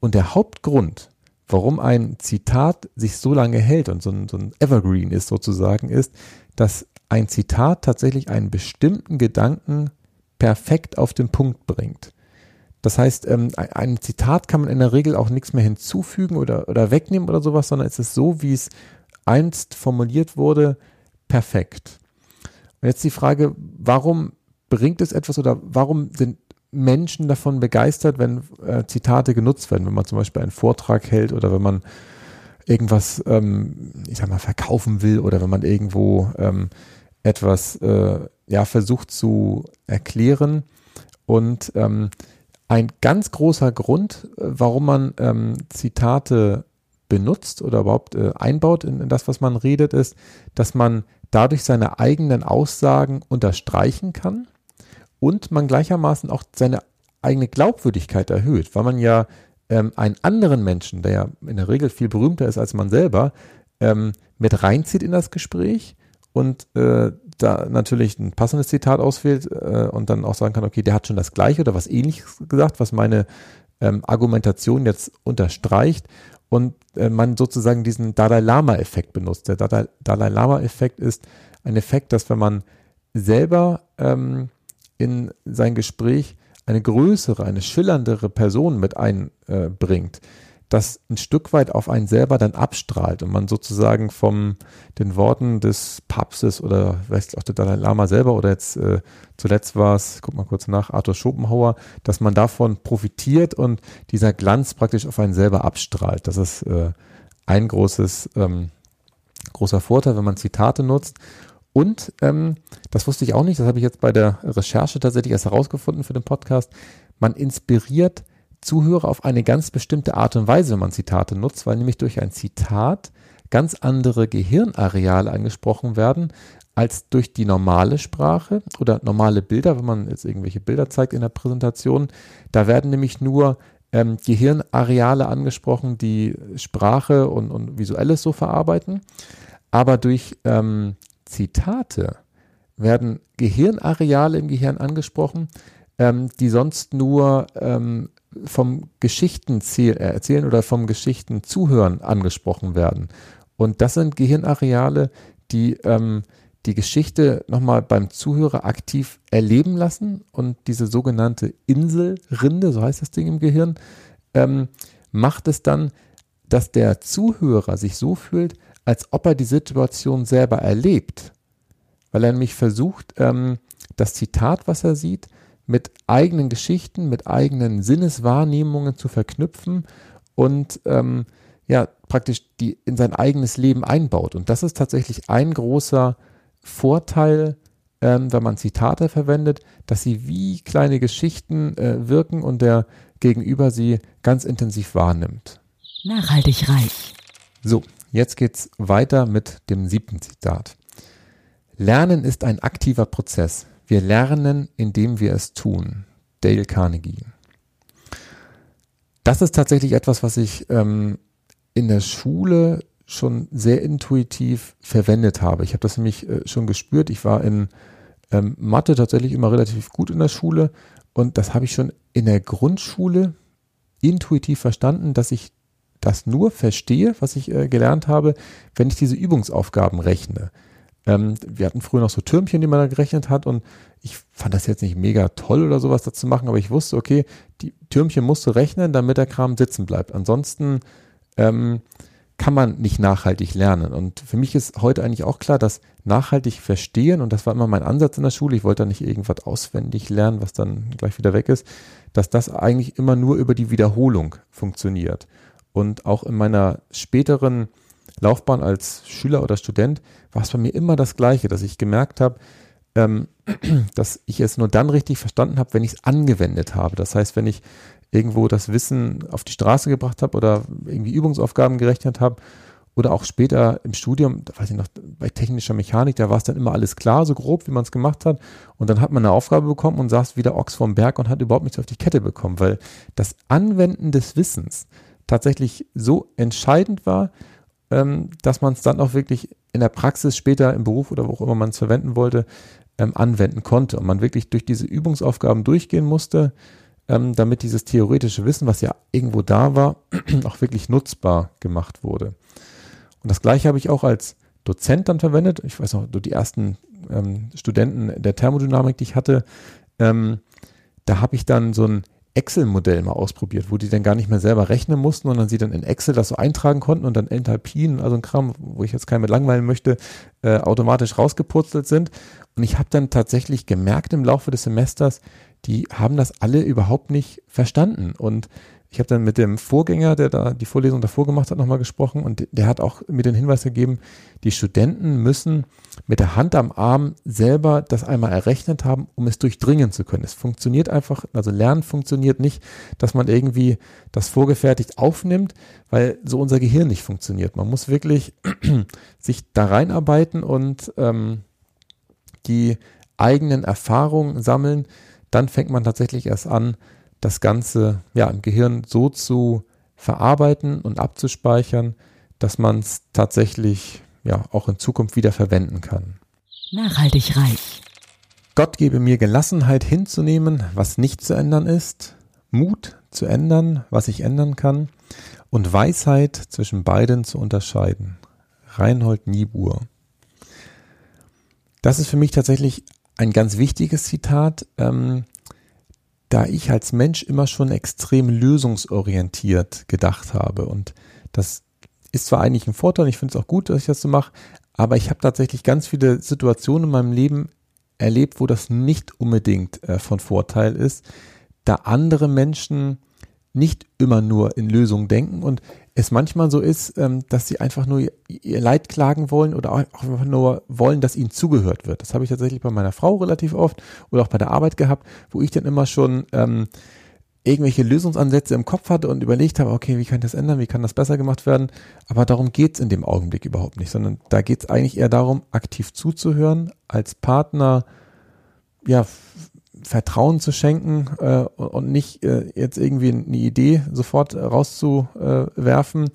Und der Hauptgrund, warum ein Zitat sich so lange hält und so ein, so ein Evergreen ist sozusagen, ist, dass ein Zitat tatsächlich einen bestimmten Gedanken perfekt auf den Punkt bringt. Das heißt, ähm, ein Zitat kann man in der Regel auch nichts mehr hinzufügen oder, oder wegnehmen oder sowas, sondern es ist so, wie es einst formuliert wurde, perfekt. Und jetzt die Frage, warum bringt es etwas oder warum sind Menschen davon begeistert, wenn äh, Zitate genutzt werden, wenn man zum Beispiel einen Vortrag hält oder wenn man irgendwas, ähm, ich sag mal, verkaufen will oder wenn man irgendwo ähm, etwas äh, ja versucht zu erklären. Und ähm, ein ganz großer Grund, äh, warum man ähm, Zitate benutzt oder überhaupt äh, einbaut in, in das, was man redet, ist, dass man dadurch seine eigenen Aussagen unterstreichen kann und man gleichermaßen auch seine eigene Glaubwürdigkeit erhöht, weil man ja ähm, einen anderen Menschen, der ja in der Regel viel berühmter ist als man selber, ähm, mit reinzieht in das Gespräch und äh, da natürlich ein passendes Zitat auswählt äh, und dann auch sagen kann, okay, der hat schon das gleiche oder was ähnliches gesagt, was meine ähm, Argumentation jetzt unterstreicht und äh, man sozusagen diesen Dalai Lama-Effekt benutzt. Der Dalai, Dalai Lama-Effekt ist ein Effekt, dass wenn man selber ähm, in sein Gespräch eine größere, eine schillerndere Person mit einbringt, äh, das ein Stück weit auf einen selber dann abstrahlt und man sozusagen vom den Worten des Papstes oder weiß auch der Dalai Lama selber oder jetzt äh, zuletzt war es, guck mal kurz nach, Arthur Schopenhauer, dass man davon profitiert und dieser Glanz praktisch auf einen selber abstrahlt. Das ist äh, ein großes ähm, großer Vorteil, wenn man Zitate nutzt. Und ähm, das wusste ich auch nicht, das habe ich jetzt bei der Recherche tatsächlich erst herausgefunden für den Podcast. Man inspiriert Zuhörer auf eine ganz bestimmte Art und Weise, wenn man Zitate nutzt, weil nämlich durch ein Zitat ganz andere Gehirnareale angesprochen werden als durch die normale Sprache oder normale Bilder, wenn man jetzt irgendwelche Bilder zeigt in der Präsentation. Da werden nämlich nur ähm, Gehirnareale angesprochen, die Sprache und, und Visuelles so verarbeiten. Aber durch ähm, Zitate werden Gehirnareale im Gehirn angesprochen, ähm, die sonst nur ähm, vom Geschichten äh, erzählen oder vom Geschichten zuhören angesprochen werden. Und das sind Gehirnareale, die ähm, die Geschichte nochmal beim Zuhörer aktiv erleben lassen und diese sogenannte Inselrinde, so heißt das Ding im Gehirn, ähm, macht es dann, dass der Zuhörer sich so fühlt, als ob er die Situation selber erlebt, weil er nämlich versucht, ähm, das Zitat, was er sieht, mit eigenen Geschichten, mit eigenen Sinneswahrnehmungen zu verknüpfen und ähm, ja, praktisch die in sein eigenes Leben einbaut. Und das ist tatsächlich ein großer Vorteil, ähm, wenn man Zitate verwendet, dass sie wie kleine Geschichten äh, wirken und der Gegenüber sie ganz intensiv wahrnimmt. Nachhaltig reich. So, jetzt geht's weiter mit dem siebten Zitat. Lernen ist ein aktiver Prozess. Wir lernen, indem wir es tun. Dale Carnegie. Das ist tatsächlich etwas, was ich ähm, in der Schule schon sehr intuitiv verwendet habe. Ich habe das nämlich äh, schon gespürt. Ich war in ähm, Mathe tatsächlich immer relativ gut in der Schule und das habe ich schon in der Grundschule intuitiv verstanden, dass ich das nur verstehe, was ich äh, gelernt habe, wenn ich diese Übungsaufgaben rechne. Ähm, wir hatten früher noch so Türmchen, die man da gerechnet hat und ich fand das jetzt nicht mega toll oder sowas dazu machen, aber ich wusste, okay, die Türmchen musst du rechnen, damit der Kram sitzen bleibt. Ansonsten ähm, kann man nicht nachhaltig lernen. Und für mich ist heute eigentlich auch klar, dass nachhaltig verstehen, und das war immer mein Ansatz in der Schule, ich wollte da nicht irgendwas auswendig lernen, was dann gleich wieder weg ist, dass das eigentlich immer nur über die Wiederholung funktioniert. Und auch in meiner späteren Laufbahn als Schüler oder Student war es bei mir immer das Gleiche, dass ich gemerkt habe, ähm, dass ich es nur dann richtig verstanden habe, wenn ich es angewendet habe. Das heißt, wenn ich irgendwo das Wissen auf die Straße gebracht habe oder irgendwie Übungsaufgaben gerechnet habe oder auch später im Studium, da weiß ich noch, bei technischer Mechanik, da war es dann immer alles klar, so grob, wie man es gemacht hat. Und dann hat man eine Aufgabe bekommen und saß wieder Ochs vom Berg und hat überhaupt nichts auf die Kette bekommen, weil das Anwenden des Wissens tatsächlich so entscheidend war, ähm, dass man es dann auch wirklich in der Praxis später im Beruf oder wo auch immer man es verwenden wollte, ähm, anwenden konnte und man wirklich durch diese Übungsaufgaben durchgehen musste, ähm, damit dieses theoretische Wissen, was ja irgendwo da war, auch wirklich nutzbar gemacht wurde. Und das gleiche habe ich auch als Dozent dann verwendet. Ich weiß noch, die ersten ähm, Studenten der Thermodynamik, die ich hatte, ähm, da habe ich dann so ein Excel-Modell mal ausprobiert, wo die dann gar nicht mehr selber rechnen mussten, sondern sie dann in Excel das so eintragen konnten und dann Enthalpien, also ein Kram, wo ich jetzt keinen mit langweilen möchte, äh, automatisch rausgepurzelt sind. Und ich habe dann tatsächlich gemerkt im Laufe des Semesters, die haben das alle überhaupt nicht verstanden. Und ich habe dann mit dem Vorgänger, der da die Vorlesung davor gemacht hat, nochmal gesprochen und der hat auch mir den Hinweis gegeben, die Studenten müssen mit der Hand am Arm selber das einmal errechnet haben, um es durchdringen zu können. Es funktioniert einfach, also Lernen funktioniert nicht, dass man irgendwie das vorgefertigt aufnimmt, weil so unser Gehirn nicht funktioniert. Man muss wirklich sich da reinarbeiten und ähm, die eigenen Erfahrungen sammeln. Dann fängt man tatsächlich erst an, das Ganze ja im Gehirn so zu verarbeiten und abzuspeichern, dass man es tatsächlich ja auch in Zukunft wieder verwenden kann. Nachhaltig reich. Gott gebe mir Gelassenheit hinzunehmen, was nicht zu ändern ist, Mut zu ändern, was ich ändern kann und Weisheit zwischen beiden zu unterscheiden. Reinhold Niebuhr. Das ist für mich tatsächlich ein ganz wichtiges Zitat, ähm, da ich als Mensch immer schon extrem lösungsorientiert gedacht habe. Und das ist zwar eigentlich ein Vorteil, ich finde es auch gut, dass ich das so mache, aber ich habe tatsächlich ganz viele Situationen in meinem Leben erlebt, wo das nicht unbedingt äh, von Vorteil ist, da andere Menschen nicht immer nur in Lösungen denken und es manchmal so ist, ähm, dass sie einfach nur ihr Leid klagen wollen oder auch einfach nur wollen, dass ihnen zugehört wird. Das habe ich tatsächlich bei meiner Frau relativ oft oder auch bei der Arbeit gehabt, wo ich dann immer schon ähm, irgendwelche Lösungsansätze im Kopf hatte und überlegt habe, okay, wie kann ich das ändern, wie kann das besser gemacht werden? Aber darum geht's in dem Augenblick überhaupt nicht, sondern da geht's eigentlich eher darum, aktiv zuzuhören, als Partner ja Vertrauen zu schenken äh, und nicht äh, jetzt irgendwie eine Idee sofort rauszuwerfen.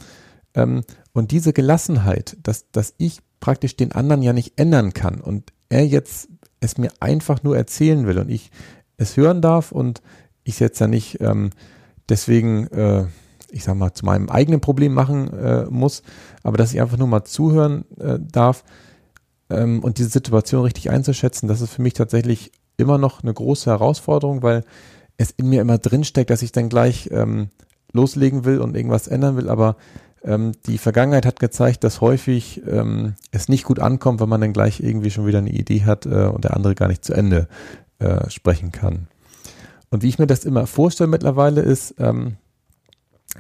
Ähm, und diese Gelassenheit, dass, dass ich praktisch den anderen ja nicht ändern kann und er jetzt es mir einfach nur erzählen will und ich es hören darf und ich es jetzt ja nicht ähm, deswegen, äh, ich sag mal, zu meinem eigenen Problem machen äh, muss, aber dass ich einfach nur mal zuhören äh, darf ähm, und diese Situation richtig einzuschätzen, das ist für mich tatsächlich immer noch eine große Herausforderung, weil es in mir immer drinsteckt, dass ich dann gleich ähm, loslegen will und irgendwas ändern will, aber ähm, die Vergangenheit hat gezeigt, dass häufig ähm, es nicht gut ankommt, wenn man dann gleich irgendwie schon wieder eine Idee hat äh, und der andere gar nicht zu Ende äh, sprechen kann. Und wie ich mir das immer vorstelle mittlerweile ist, ähm,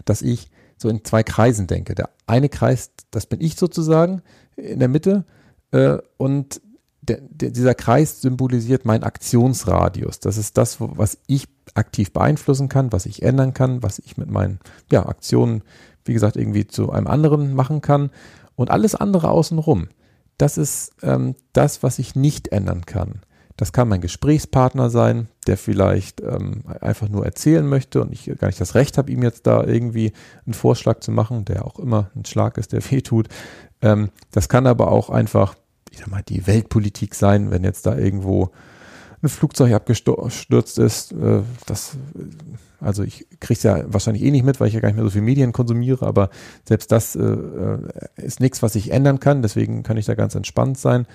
dass ich so in zwei Kreisen denke. Der eine Kreis, das bin ich sozusagen in der Mitte äh, und der, der, dieser Kreis symbolisiert mein Aktionsradius. Das ist das, was ich aktiv beeinflussen kann, was ich ändern kann, was ich mit meinen ja, Aktionen, wie gesagt, irgendwie zu einem anderen machen kann. Und alles andere außenrum, das ist ähm, das, was ich nicht ändern kann. Das kann mein Gesprächspartner sein, der vielleicht ähm, einfach nur erzählen möchte und ich gar nicht das Recht habe, ihm jetzt da irgendwie einen Vorschlag zu machen, der auch immer ein Schlag ist, der weh tut. Ähm, das kann aber auch einfach ich sag mal, die Weltpolitik sein, wenn jetzt da irgendwo ein Flugzeug abgestürzt ist. Äh, das, also ich kriege es ja wahrscheinlich eh nicht mit, weil ich ja gar nicht mehr so viel Medien konsumiere, aber selbst das äh, äh, ist nichts, was ich ändern kann, deswegen kann ich da ganz entspannt sein.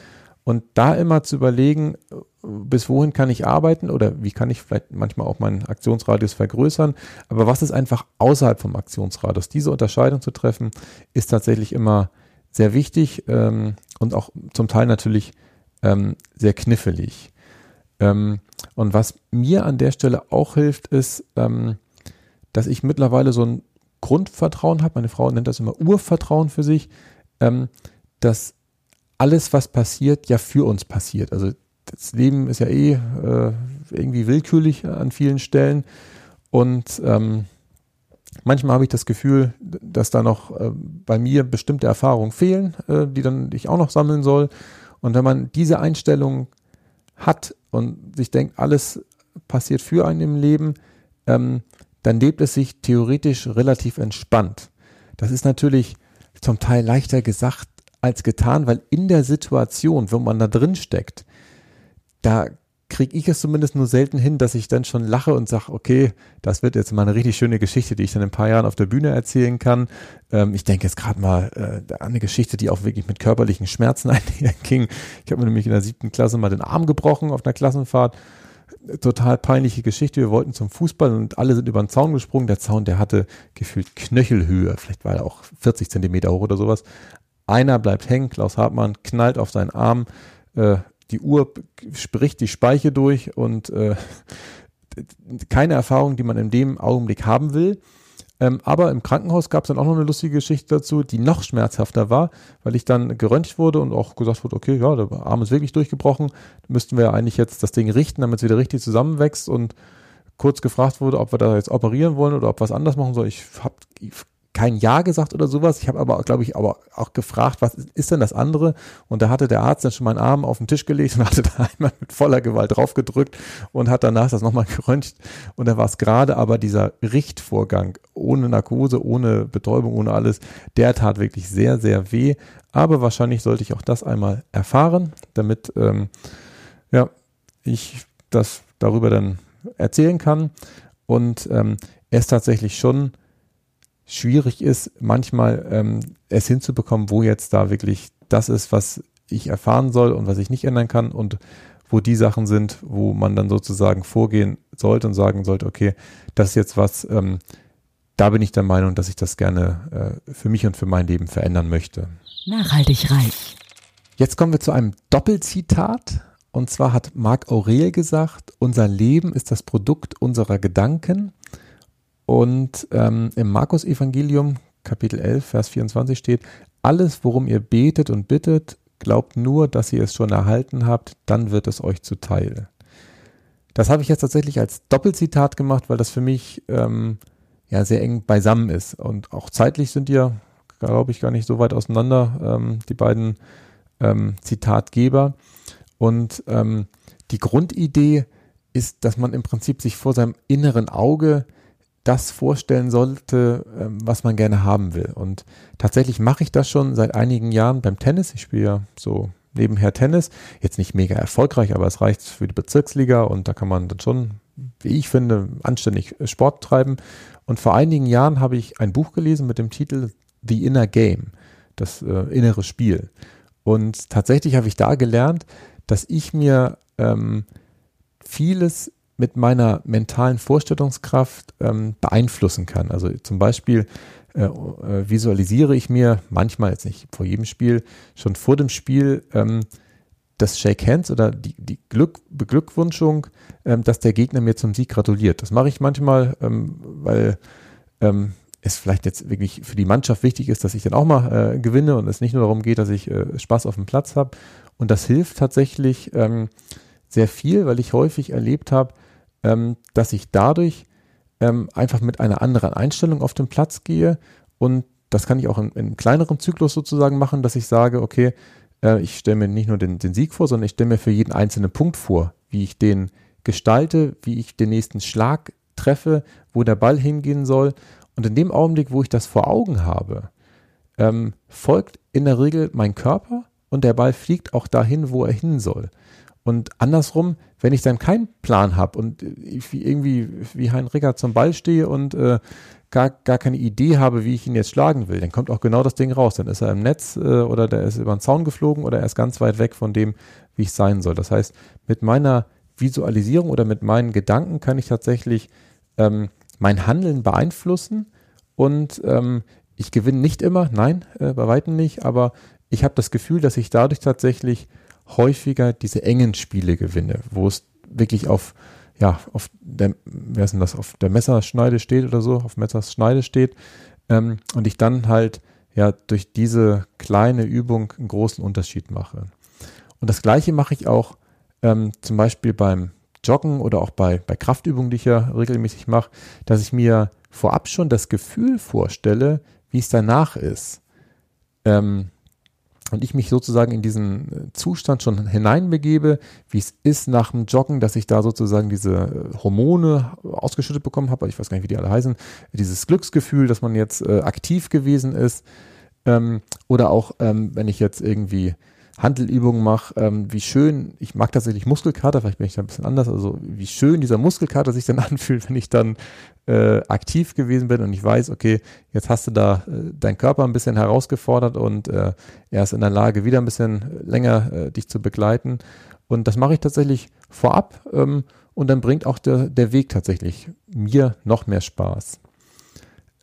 Und da immer zu überlegen, bis wohin kann ich arbeiten oder wie kann ich vielleicht manchmal auch meinen Aktionsradius vergrößern, aber was ist einfach außerhalb vom Aktionsradius? Diese Unterscheidung zu treffen, ist tatsächlich immer sehr wichtig ähm, und auch zum Teil natürlich ähm, sehr knifflig. Ähm, und was mir an der Stelle auch hilft, ist, ähm, dass ich mittlerweile so ein Grundvertrauen habe, meine Frau nennt das immer Urvertrauen für sich, ähm, dass alles, was passiert, ja für uns passiert. Also das Leben ist ja eh äh, irgendwie willkürlich an vielen Stellen und ähm, Manchmal habe ich das Gefühl, dass da noch äh, bei mir bestimmte Erfahrungen fehlen, äh, die dann ich auch noch sammeln soll. Und wenn man diese Einstellung hat und sich denkt, alles passiert für einen im Leben, ähm, dann lebt es sich theoretisch relativ entspannt. Das ist natürlich zum Teil leichter gesagt als getan, weil in der Situation, wo man da drin steckt, da kriege ich es zumindest nur selten hin, dass ich dann schon lache und sage, okay, das wird jetzt mal eine richtig schöne Geschichte, die ich dann in ein paar Jahren auf der Bühne erzählen kann. Ähm, ich denke jetzt gerade mal äh, an eine Geschichte, die auch wirklich mit körperlichen Schmerzen einherging. Ich habe mir nämlich in der siebten Klasse mal den Arm gebrochen auf einer Klassenfahrt. Total peinliche Geschichte. Wir wollten zum Fußball und alle sind über den Zaun gesprungen. Der Zaun, der hatte gefühlt Knöchelhöhe. Vielleicht war er auch 40 Zentimeter hoch oder sowas. Einer bleibt hängen. Klaus Hartmann knallt auf seinen Arm. Äh, die Uhr spricht die Speiche durch und äh, keine Erfahrung, die man in dem Augenblick haben will. Ähm, aber im Krankenhaus gab es dann auch noch eine lustige Geschichte dazu, die noch schmerzhafter war, weil ich dann geröntgt wurde und auch gesagt wurde, okay, ja, der Arm ist wirklich durchgebrochen, müssten wir eigentlich jetzt das Ding richten, damit es wieder richtig zusammenwächst und kurz gefragt wurde, ob wir da jetzt operieren wollen oder ob was anders machen soll. Ich habe kein Ja gesagt oder sowas. Ich habe aber, glaube ich, aber auch gefragt, was ist denn das andere? Und da hatte der Arzt dann schon meinen Arm auf den Tisch gelegt und hatte da einmal mit voller Gewalt draufgedrückt und hat danach das nochmal geröntgt. Und da war es gerade aber dieser Richtvorgang ohne Narkose, ohne Betäubung, ohne alles, der tat wirklich sehr, sehr weh. Aber wahrscheinlich sollte ich auch das einmal erfahren, damit ähm, ja, ich das darüber dann erzählen kann. Und ähm, es tatsächlich schon schwierig ist, manchmal ähm, es hinzubekommen, wo jetzt da wirklich das ist, was ich erfahren soll und was ich nicht ändern kann und wo die Sachen sind, wo man dann sozusagen vorgehen sollte und sagen sollte, okay, das ist jetzt was, ähm, da bin ich der Meinung, dass ich das gerne äh, für mich und für mein Leben verändern möchte. Nachhaltig reich. Jetzt kommen wir zu einem Doppelzitat. Und zwar hat Marc Aurel gesagt, unser Leben ist das Produkt unserer Gedanken. Und ähm, im Markus-Evangelium, Kapitel 11, Vers 24 steht, alles, worum ihr betet und bittet, glaubt nur, dass ihr es schon erhalten habt, dann wird es euch zuteil. Das habe ich jetzt tatsächlich als Doppelzitat gemacht, weil das für mich ähm, ja sehr eng beisammen ist. Und auch zeitlich sind ja, glaube ich, gar nicht so weit auseinander, ähm, die beiden ähm, Zitatgeber. Und ähm, die Grundidee ist, dass man im Prinzip sich vor seinem inneren Auge das vorstellen sollte, ähm, was man gerne haben will. Und tatsächlich mache ich das schon seit einigen Jahren beim Tennis. Ich spiele ja so nebenher Tennis. Jetzt nicht mega erfolgreich, aber es reicht für die Bezirksliga und da kann man dann schon, wie ich finde, anständig Sport treiben. Und vor einigen Jahren habe ich ein Buch gelesen mit dem Titel The Inner Game, das äh, innere Spiel. Und tatsächlich habe ich da gelernt, dass ich mir ähm, vieles mit meiner mentalen Vorstellungskraft ähm, beeinflussen kann. Also zum Beispiel äh, äh, visualisiere ich mir manchmal, jetzt nicht vor jedem Spiel, schon vor dem Spiel ähm, das Shake Hands oder die, die Glück, Beglückwunschung, ähm, dass der Gegner mir zum Sieg gratuliert. Das mache ich manchmal, ähm, weil ähm, es vielleicht jetzt wirklich für die Mannschaft wichtig ist, dass ich dann auch mal äh, gewinne und es nicht nur darum geht, dass ich äh, Spaß auf dem Platz habe. Und das hilft tatsächlich ähm, sehr viel, weil ich häufig erlebt habe, ähm, dass ich dadurch ähm, einfach mit einer anderen Einstellung auf den Platz gehe und das kann ich auch in, in kleineren Zyklus sozusagen machen, dass ich sage, okay, äh, ich stelle mir nicht nur den, den Sieg vor, sondern ich stelle mir für jeden einzelnen Punkt vor, wie ich den gestalte, wie ich den nächsten Schlag treffe, wo der Ball hingehen soll. Und in dem Augenblick, wo ich das vor Augen habe, ähm, folgt in der Regel mein Körper und der Ball fliegt auch dahin, wo er hin soll. Und andersrum, wenn ich dann keinen Plan habe und ich irgendwie wie Hein Ricker zum Ball stehe und äh, gar, gar keine Idee habe, wie ich ihn jetzt schlagen will, dann kommt auch genau das Ding raus. Dann ist er im Netz äh, oder der ist über den Zaun geflogen oder er ist ganz weit weg von dem, wie ich sein soll. Das heißt, mit meiner Visualisierung oder mit meinen Gedanken kann ich tatsächlich ähm, mein Handeln beeinflussen und ähm, ich gewinne nicht immer, nein, äh, bei weitem nicht, aber ich habe das Gefühl, dass ich dadurch tatsächlich häufiger diese engen Spiele gewinne, wo es wirklich auf, ja, auf der, wer ist denn das, auf der Messerschneide steht oder so, auf Messerschneide steht, ähm, und ich dann halt ja durch diese kleine Übung einen großen Unterschied mache. Und das gleiche mache ich auch ähm, zum Beispiel beim Joggen oder auch bei, bei Kraftübungen, die ich ja regelmäßig mache, dass ich mir vorab schon das Gefühl vorstelle, wie es danach ist. Ähm, und ich mich sozusagen in diesen äh, Zustand schon hineinbegebe, wie es ist nach dem Joggen, dass ich da sozusagen diese äh, Hormone ausgeschüttet bekommen habe, ich weiß gar nicht, wie die alle heißen, dieses Glücksgefühl, dass man jetzt äh, aktiv gewesen ist. Ähm, oder auch, ähm, wenn ich jetzt irgendwie Handelübungen mache, ähm, wie schön, ich mag tatsächlich Muskelkater, vielleicht bin ich da ein bisschen anders, also wie schön dieser Muskelkater sich dann anfühlt, wenn ich dann äh, aktiv gewesen bin und ich weiß, okay, jetzt hast du da äh, deinen Körper ein bisschen herausgefordert und äh, er ist in der Lage, wieder ein bisschen länger äh, dich zu begleiten. Und das mache ich tatsächlich vorab ähm, und dann bringt auch der, der Weg tatsächlich mir noch mehr Spaß.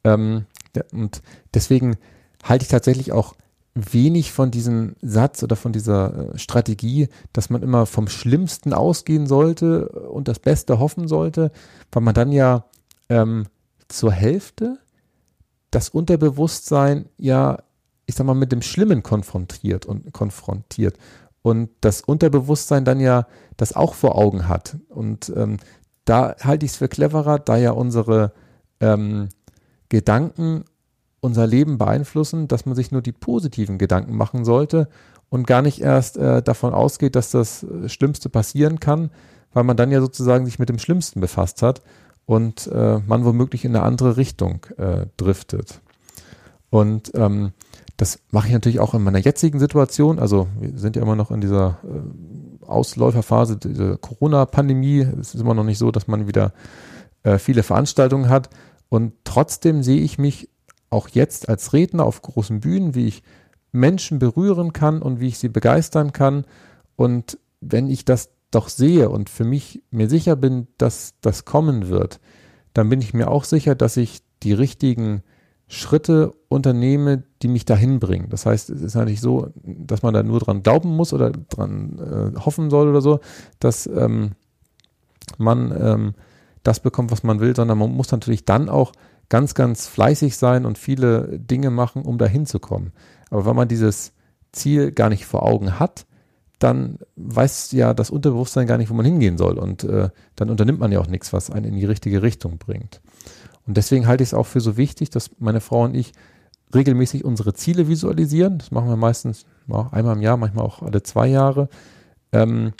Ähm, und deswegen halte ich tatsächlich auch wenig von diesem Satz oder von dieser äh, Strategie, dass man immer vom Schlimmsten ausgehen sollte und das Beste hoffen sollte, weil man dann ja ähm, zur Hälfte das Unterbewusstsein ja, ich sag mal, mit dem Schlimmen konfrontiert und konfrontiert. Und das Unterbewusstsein dann ja das auch vor Augen hat. Und ähm, da halte ich es für cleverer, da ja unsere ähm, Gedanken unser Leben beeinflussen, dass man sich nur die positiven Gedanken machen sollte und gar nicht erst äh, davon ausgeht, dass das äh, Schlimmste passieren kann, weil man dann ja sozusagen sich mit dem Schlimmsten befasst hat und äh, man womöglich in eine andere Richtung äh, driftet. Und ähm, das mache ich natürlich auch in meiner jetzigen Situation. Also wir sind ja immer noch in dieser äh, Ausläuferphase dieser Corona-Pandemie. Es ist immer noch nicht so, dass man wieder äh, viele Veranstaltungen hat. Und trotzdem sehe ich mich auch jetzt als Redner auf großen Bühnen, wie ich Menschen berühren kann und wie ich sie begeistern kann. Und wenn ich das doch sehe und für mich mir sicher bin, dass das kommen wird, dann bin ich mir auch sicher, dass ich die richtigen Schritte unternehme, die mich dahin bringen. Das heißt, es ist eigentlich so, dass man da nur dran glauben muss oder dran äh, hoffen soll oder so, dass ähm, man ähm, das bekommt, was man will, sondern man muss natürlich dann auch ganz, ganz fleißig sein und viele Dinge machen, um dahin zu kommen. Aber wenn man dieses Ziel gar nicht vor Augen hat, dann weiß ja das Unterbewusstsein gar nicht, wo man hingehen soll. Und äh, dann unternimmt man ja auch nichts, was einen in die richtige Richtung bringt. Und deswegen halte ich es auch für so wichtig, dass meine Frau und ich regelmäßig unsere Ziele visualisieren. Das machen wir meistens ja, einmal im Jahr, manchmal auch alle zwei Jahre, ähm,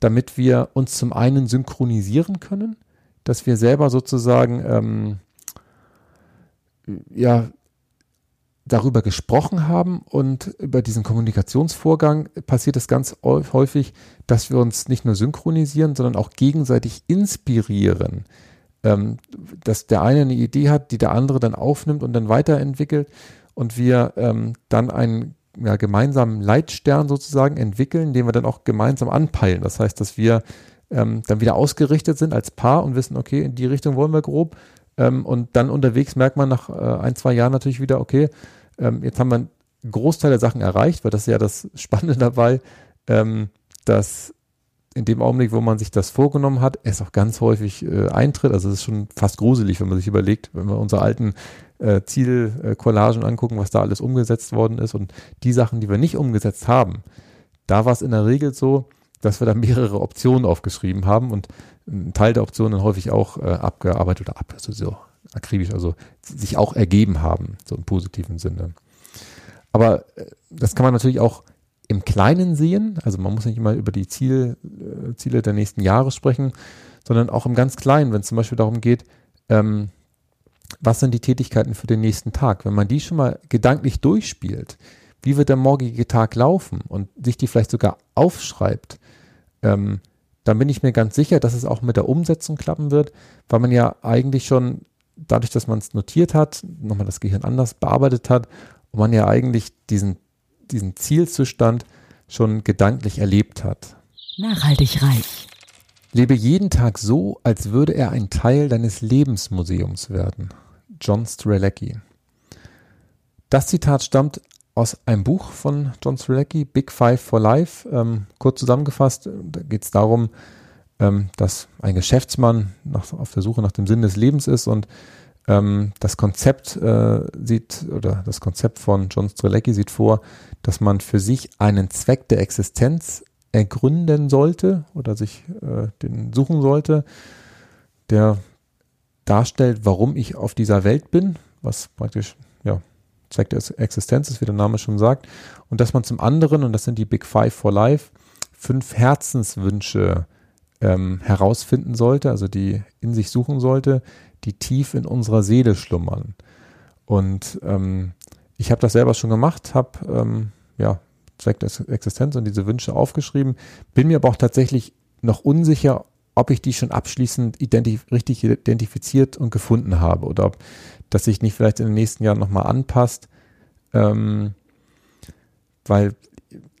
damit wir uns zum einen synchronisieren können, dass wir selber sozusagen ähm, ja darüber gesprochen haben und über diesen Kommunikationsvorgang passiert es ganz häufig, dass wir uns nicht nur synchronisieren, sondern auch gegenseitig inspirieren. Ähm, dass der eine eine Idee hat, die der andere dann aufnimmt und dann weiterentwickelt und wir ähm, dann einen ja, gemeinsamen Leitstern sozusagen entwickeln, den wir dann auch gemeinsam anpeilen. Das heißt, dass wir ähm, dann wieder ausgerichtet sind als Paar und wissen, okay, in die Richtung wollen wir grob ähm, und dann unterwegs merkt man nach äh, ein, zwei Jahren natürlich wieder, okay, ähm, jetzt haben wir einen Großteil der Sachen erreicht, weil das ist ja das Spannende dabei, ähm, dass in dem Augenblick, wo man sich das vorgenommen hat, es auch ganz häufig äh, eintritt. Also es ist schon fast gruselig, wenn man sich überlegt, wenn wir unsere alten äh, Zielcollagen angucken, was da alles umgesetzt worden ist und die Sachen, die wir nicht umgesetzt haben, da war es in der Regel so, dass wir da mehrere Optionen aufgeschrieben haben und ein Teil der Optionen häufig auch äh, abgearbeitet oder ab, also so akribisch, also sich auch ergeben haben, so im positiven Sinne. Aber äh, das kann man natürlich auch im Kleinen sehen, also man muss nicht immer über die Ziel, äh, Ziele der nächsten Jahre sprechen, sondern auch im ganz Kleinen, wenn es zum Beispiel darum geht, ähm, was sind die Tätigkeiten für den nächsten Tag? Wenn man die schon mal gedanklich durchspielt, wie wird der morgige Tag laufen und sich die vielleicht sogar aufschreibt, ähm, dann bin ich mir ganz sicher, dass es auch mit der Umsetzung klappen wird, weil man ja eigentlich schon dadurch, dass man es notiert hat, nochmal das Gehirn anders bearbeitet hat und man ja eigentlich diesen, diesen Zielzustand schon gedanklich erlebt hat. Nachhaltig reich. Lebe jeden Tag so, als würde er ein Teil deines Lebensmuseums werden. John Strelecki. Das Zitat stammt aus einem Buch von John Strelecki, Big Five for Life. Ähm, kurz zusammengefasst, da geht es darum, ähm, dass ein Geschäftsmann nach, auf der Suche nach dem Sinn des Lebens ist und ähm, das Konzept äh, sieht oder das Konzept von John Strelecki sieht vor, dass man für sich einen Zweck der Existenz ergründen sollte oder sich äh, den suchen sollte, der darstellt, warum ich auf dieser Welt bin, was praktisch Zweck der Existenz ist, wie der Name schon sagt, und dass man zum anderen, und das sind die Big Five for Life, fünf Herzenswünsche ähm, herausfinden sollte, also die in sich suchen sollte, die tief in unserer Seele schlummern. Und ähm, ich habe das selber schon gemacht, habe ähm, ja Zweck der Existenz und diese Wünsche aufgeschrieben, bin mir aber auch tatsächlich noch unsicher, ob ich die schon abschließend identif richtig identifiziert und gefunden habe oder ob das sich nicht vielleicht in den nächsten Jahren nochmal anpasst, ähm, weil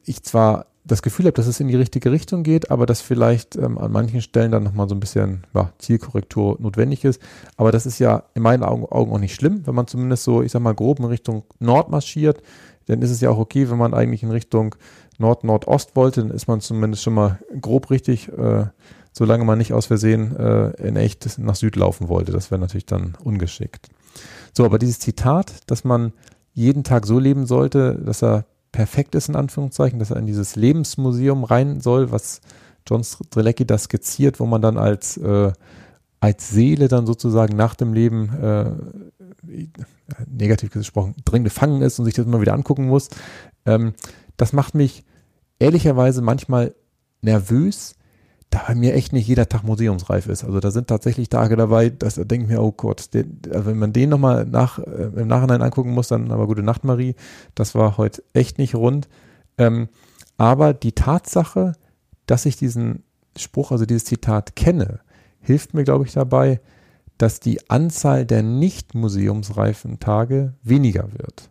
ich zwar das Gefühl habe, dass es in die richtige Richtung geht, aber dass vielleicht ähm, an manchen Stellen dann nochmal so ein bisschen ja, Zielkorrektur notwendig ist. Aber das ist ja in meinen Augen, Augen auch nicht schlimm, wenn man zumindest so, ich sag mal, grob in Richtung Nord marschiert. Dann ist es ja auch okay, wenn man eigentlich in Richtung Nord-Nordost wollte, dann ist man zumindest schon mal grob richtig, äh, solange man nicht aus Versehen äh, in echt nach Süd laufen wollte. Das wäre natürlich dann ungeschickt. So, aber dieses Zitat, dass man jeden Tag so leben sollte, dass er perfekt ist, in Anführungszeichen, dass er in dieses Lebensmuseum rein soll, was John Strelecki da skizziert, wo man dann als, äh, als Seele dann sozusagen nach dem Leben äh, negativ gesprochen, drin gefangen ist und sich das immer wieder angucken muss. Ähm, das macht mich ehrlicherweise manchmal nervös, da bei mir echt nicht jeder Tag museumsreif ist. Also da sind tatsächlich Tage dabei, dass da denke ich mir, oh Gott, der, also wenn man den nochmal nach, äh, im Nachhinein angucken muss, dann aber gute Nacht, Marie. Das war heute echt nicht rund. Ähm, aber die Tatsache, dass ich diesen Spruch, also dieses Zitat kenne, hilft mir, glaube ich, dabei, dass die Anzahl der nicht museumsreifen Tage weniger wird.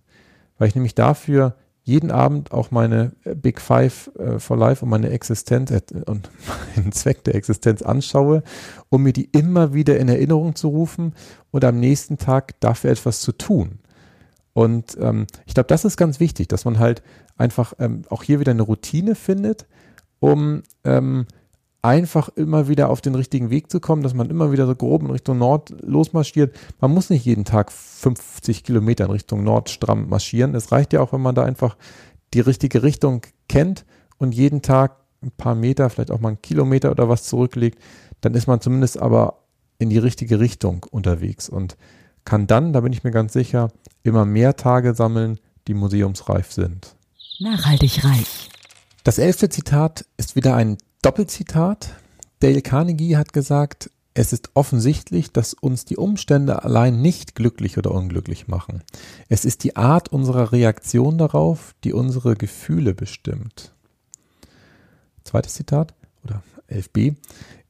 Weil ich nämlich dafür jeden Abend auch meine äh, Big Five äh, for Life und meine Existenz äh, und meinen Zweck der Existenz anschaue, um mir die immer wieder in Erinnerung zu rufen und am nächsten Tag dafür etwas zu tun. Und ähm, ich glaube, das ist ganz wichtig, dass man halt einfach ähm, auch hier wieder eine Routine findet, um ähm, einfach immer wieder auf den richtigen Weg zu kommen, dass man immer wieder so grob in Richtung Nord losmarschiert. Man muss nicht jeden Tag 50 Kilometer in Richtung Nord stramm marschieren. Es reicht ja auch, wenn man da einfach die richtige Richtung kennt und jeden Tag ein paar Meter, vielleicht auch mal einen Kilometer oder was zurücklegt, dann ist man zumindest aber in die richtige Richtung unterwegs und kann dann, da bin ich mir ganz sicher, immer mehr Tage sammeln, die museumsreif sind. Nachhaltig reich. Das elfte Zitat ist wieder ein Doppelzitat. Dale Carnegie hat gesagt, es ist offensichtlich, dass uns die Umstände allein nicht glücklich oder unglücklich machen. Es ist die Art unserer Reaktion darauf, die unsere Gefühle bestimmt. Zweites Zitat oder 11b.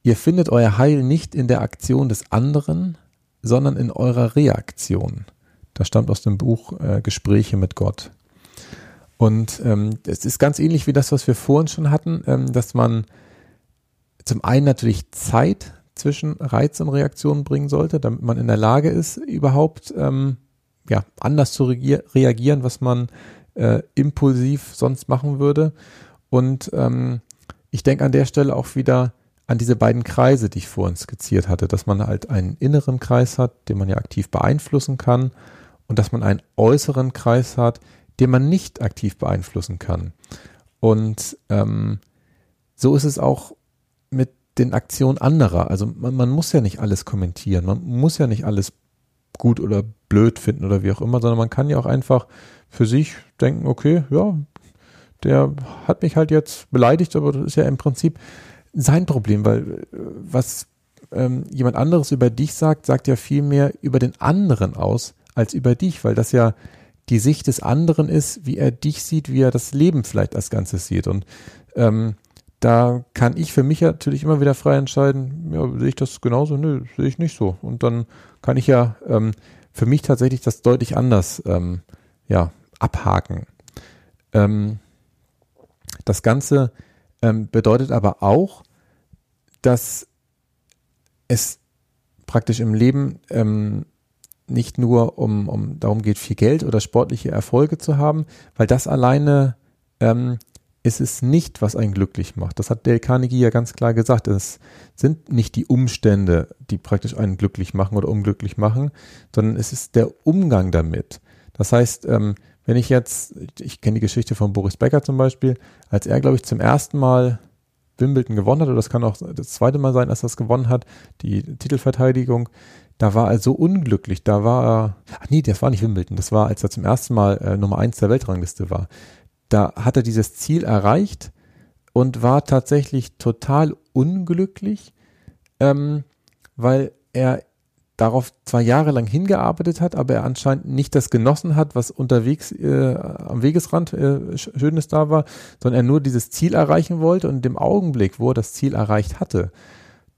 Ihr findet euer Heil nicht in der Aktion des anderen, sondern in eurer Reaktion. Das stammt aus dem Buch äh, Gespräche mit Gott. Und ähm, es ist ganz ähnlich wie das, was wir vorhin schon hatten, ähm, dass man zum einen natürlich Zeit zwischen Reiz und Reaktion bringen sollte, damit man in der Lage ist, überhaupt ähm, ja, anders zu reagieren, was man äh, impulsiv sonst machen würde. Und ähm, ich denke an der Stelle auch wieder an diese beiden Kreise, die ich vorhin skizziert hatte, dass man halt einen inneren Kreis hat, den man ja aktiv beeinflussen kann und dass man einen äußeren Kreis hat, den man nicht aktiv beeinflussen kann. Und ähm, so ist es auch mit den Aktionen anderer. Also man, man muss ja nicht alles kommentieren, man muss ja nicht alles gut oder blöd finden oder wie auch immer, sondern man kann ja auch einfach für sich denken, okay, ja, der hat mich halt jetzt beleidigt, aber das ist ja im Prinzip sein Problem, weil äh, was ähm, jemand anderes über dich sagt, sagt ja viel mehr über den anderen aus als über dich, weil das ja die Sicht des anderen ist, wie er dich sieht, wie er das Leben vielleicht als Ganzes sieht. Und ähm, da kann ich für mich natürlich immer wieder frei entscheiden, ja, sehe ich das genauso? Nö, sehe ich nicht so. Und dann kann ich ja ähm, für mich tatsächlich das deutlich anders ähm, ja, abhaken. Ähm, das Ganze ähm, bedeutet aber auch, dass es praktisch im Leben ähm, nicht nur um, um darum geht, viel Geld oder sportliche Erfolge zu haben, weil das alleine ähm, ist es nicht, was einen glücklich macht. Das hat Dale Carnegie ja ganz klar gesagt. Es sind nicht die Umstände, die praktisch einen glücklich machen oder unglücklich machen, sondern es ist der Umgang damit. Das heißt, ähm, wenn ich jetzt, ich kenne die Geschichte von Boris Becker zum Beispiel, als er, glaube ich, zum ersten Mal Wimbledon gewonnen hat, oder das kann auch das zweite Mal sein, als er es gewonnen hat, die Titelverteidigung, da war er so unglücklich, da war er, ach nee, das war nicht Wimbledon, das war, als er zum ersten Mal äh, Nummer eins der Weltrangliste war da hat er dieses Ziel erreicht und war tatsächlich total unglücklich, ähm, weil er darauf zwei Jahre lang hingearbeitet hat, aber er anscheinend nicht das genossen hat, was unterwegs äh, am Wegesrand äh, Schönes da war, sondern er nur dieses Ziel erreichen wollte und dem Augenblick, wo er das Ziel erreicht hatte,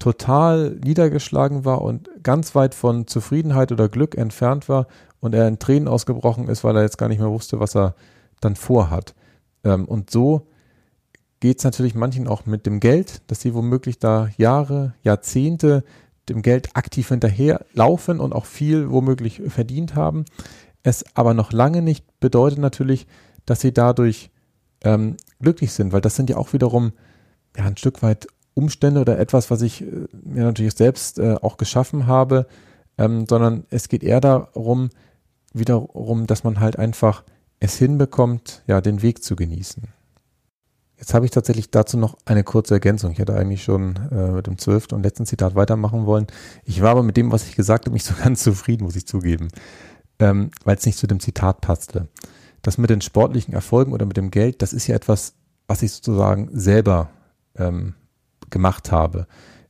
total niedergeschlagen war und ganz weit von Zufriedenheit oder Glück entfernt war und er in Tränen ausgebrochen ist, weil er jetzt gar nicht mehr wusste, was er dann vorhat. Ähm, und so geht es natürlich manchen auch mit dem Geld, dass sie womöglich da Jahre, Jahrzehnte dem Geld aktiv hinterherlaufen und auch viel womöglich verdient haben. Es aber noch lange nicht bedeutet natürlich, dass sie dadurch ähm, glücklich sind, weil das sind ja auch wiederum ja, ein Stück weit Umstände oder etwas, was ich äh, mir natürlich selbst äh, auch geschaffen habe, ähm, sondern es geht eher darum, wiederum, dass man halt einfach es hinbekommt, ja, den Weg zu genießen. Jetzt habe ich tatsächlich dazu noch eine kurze Ergänzung. Ich hätte eigentlich schon äh, mit dem zwölften und letzten Zitat weitermachen wollen. Ich war aber mit dem, was ich gesagt habe, nicht so ganz zufrieden, muss ich zugeben. ähm, weil es nicht zu dem Zitat passte. Das mit den sportlichen Erfolgen oder mit dem Geld, das ist ja etwas, was ich sozusagen selber ähm, gemacht habe.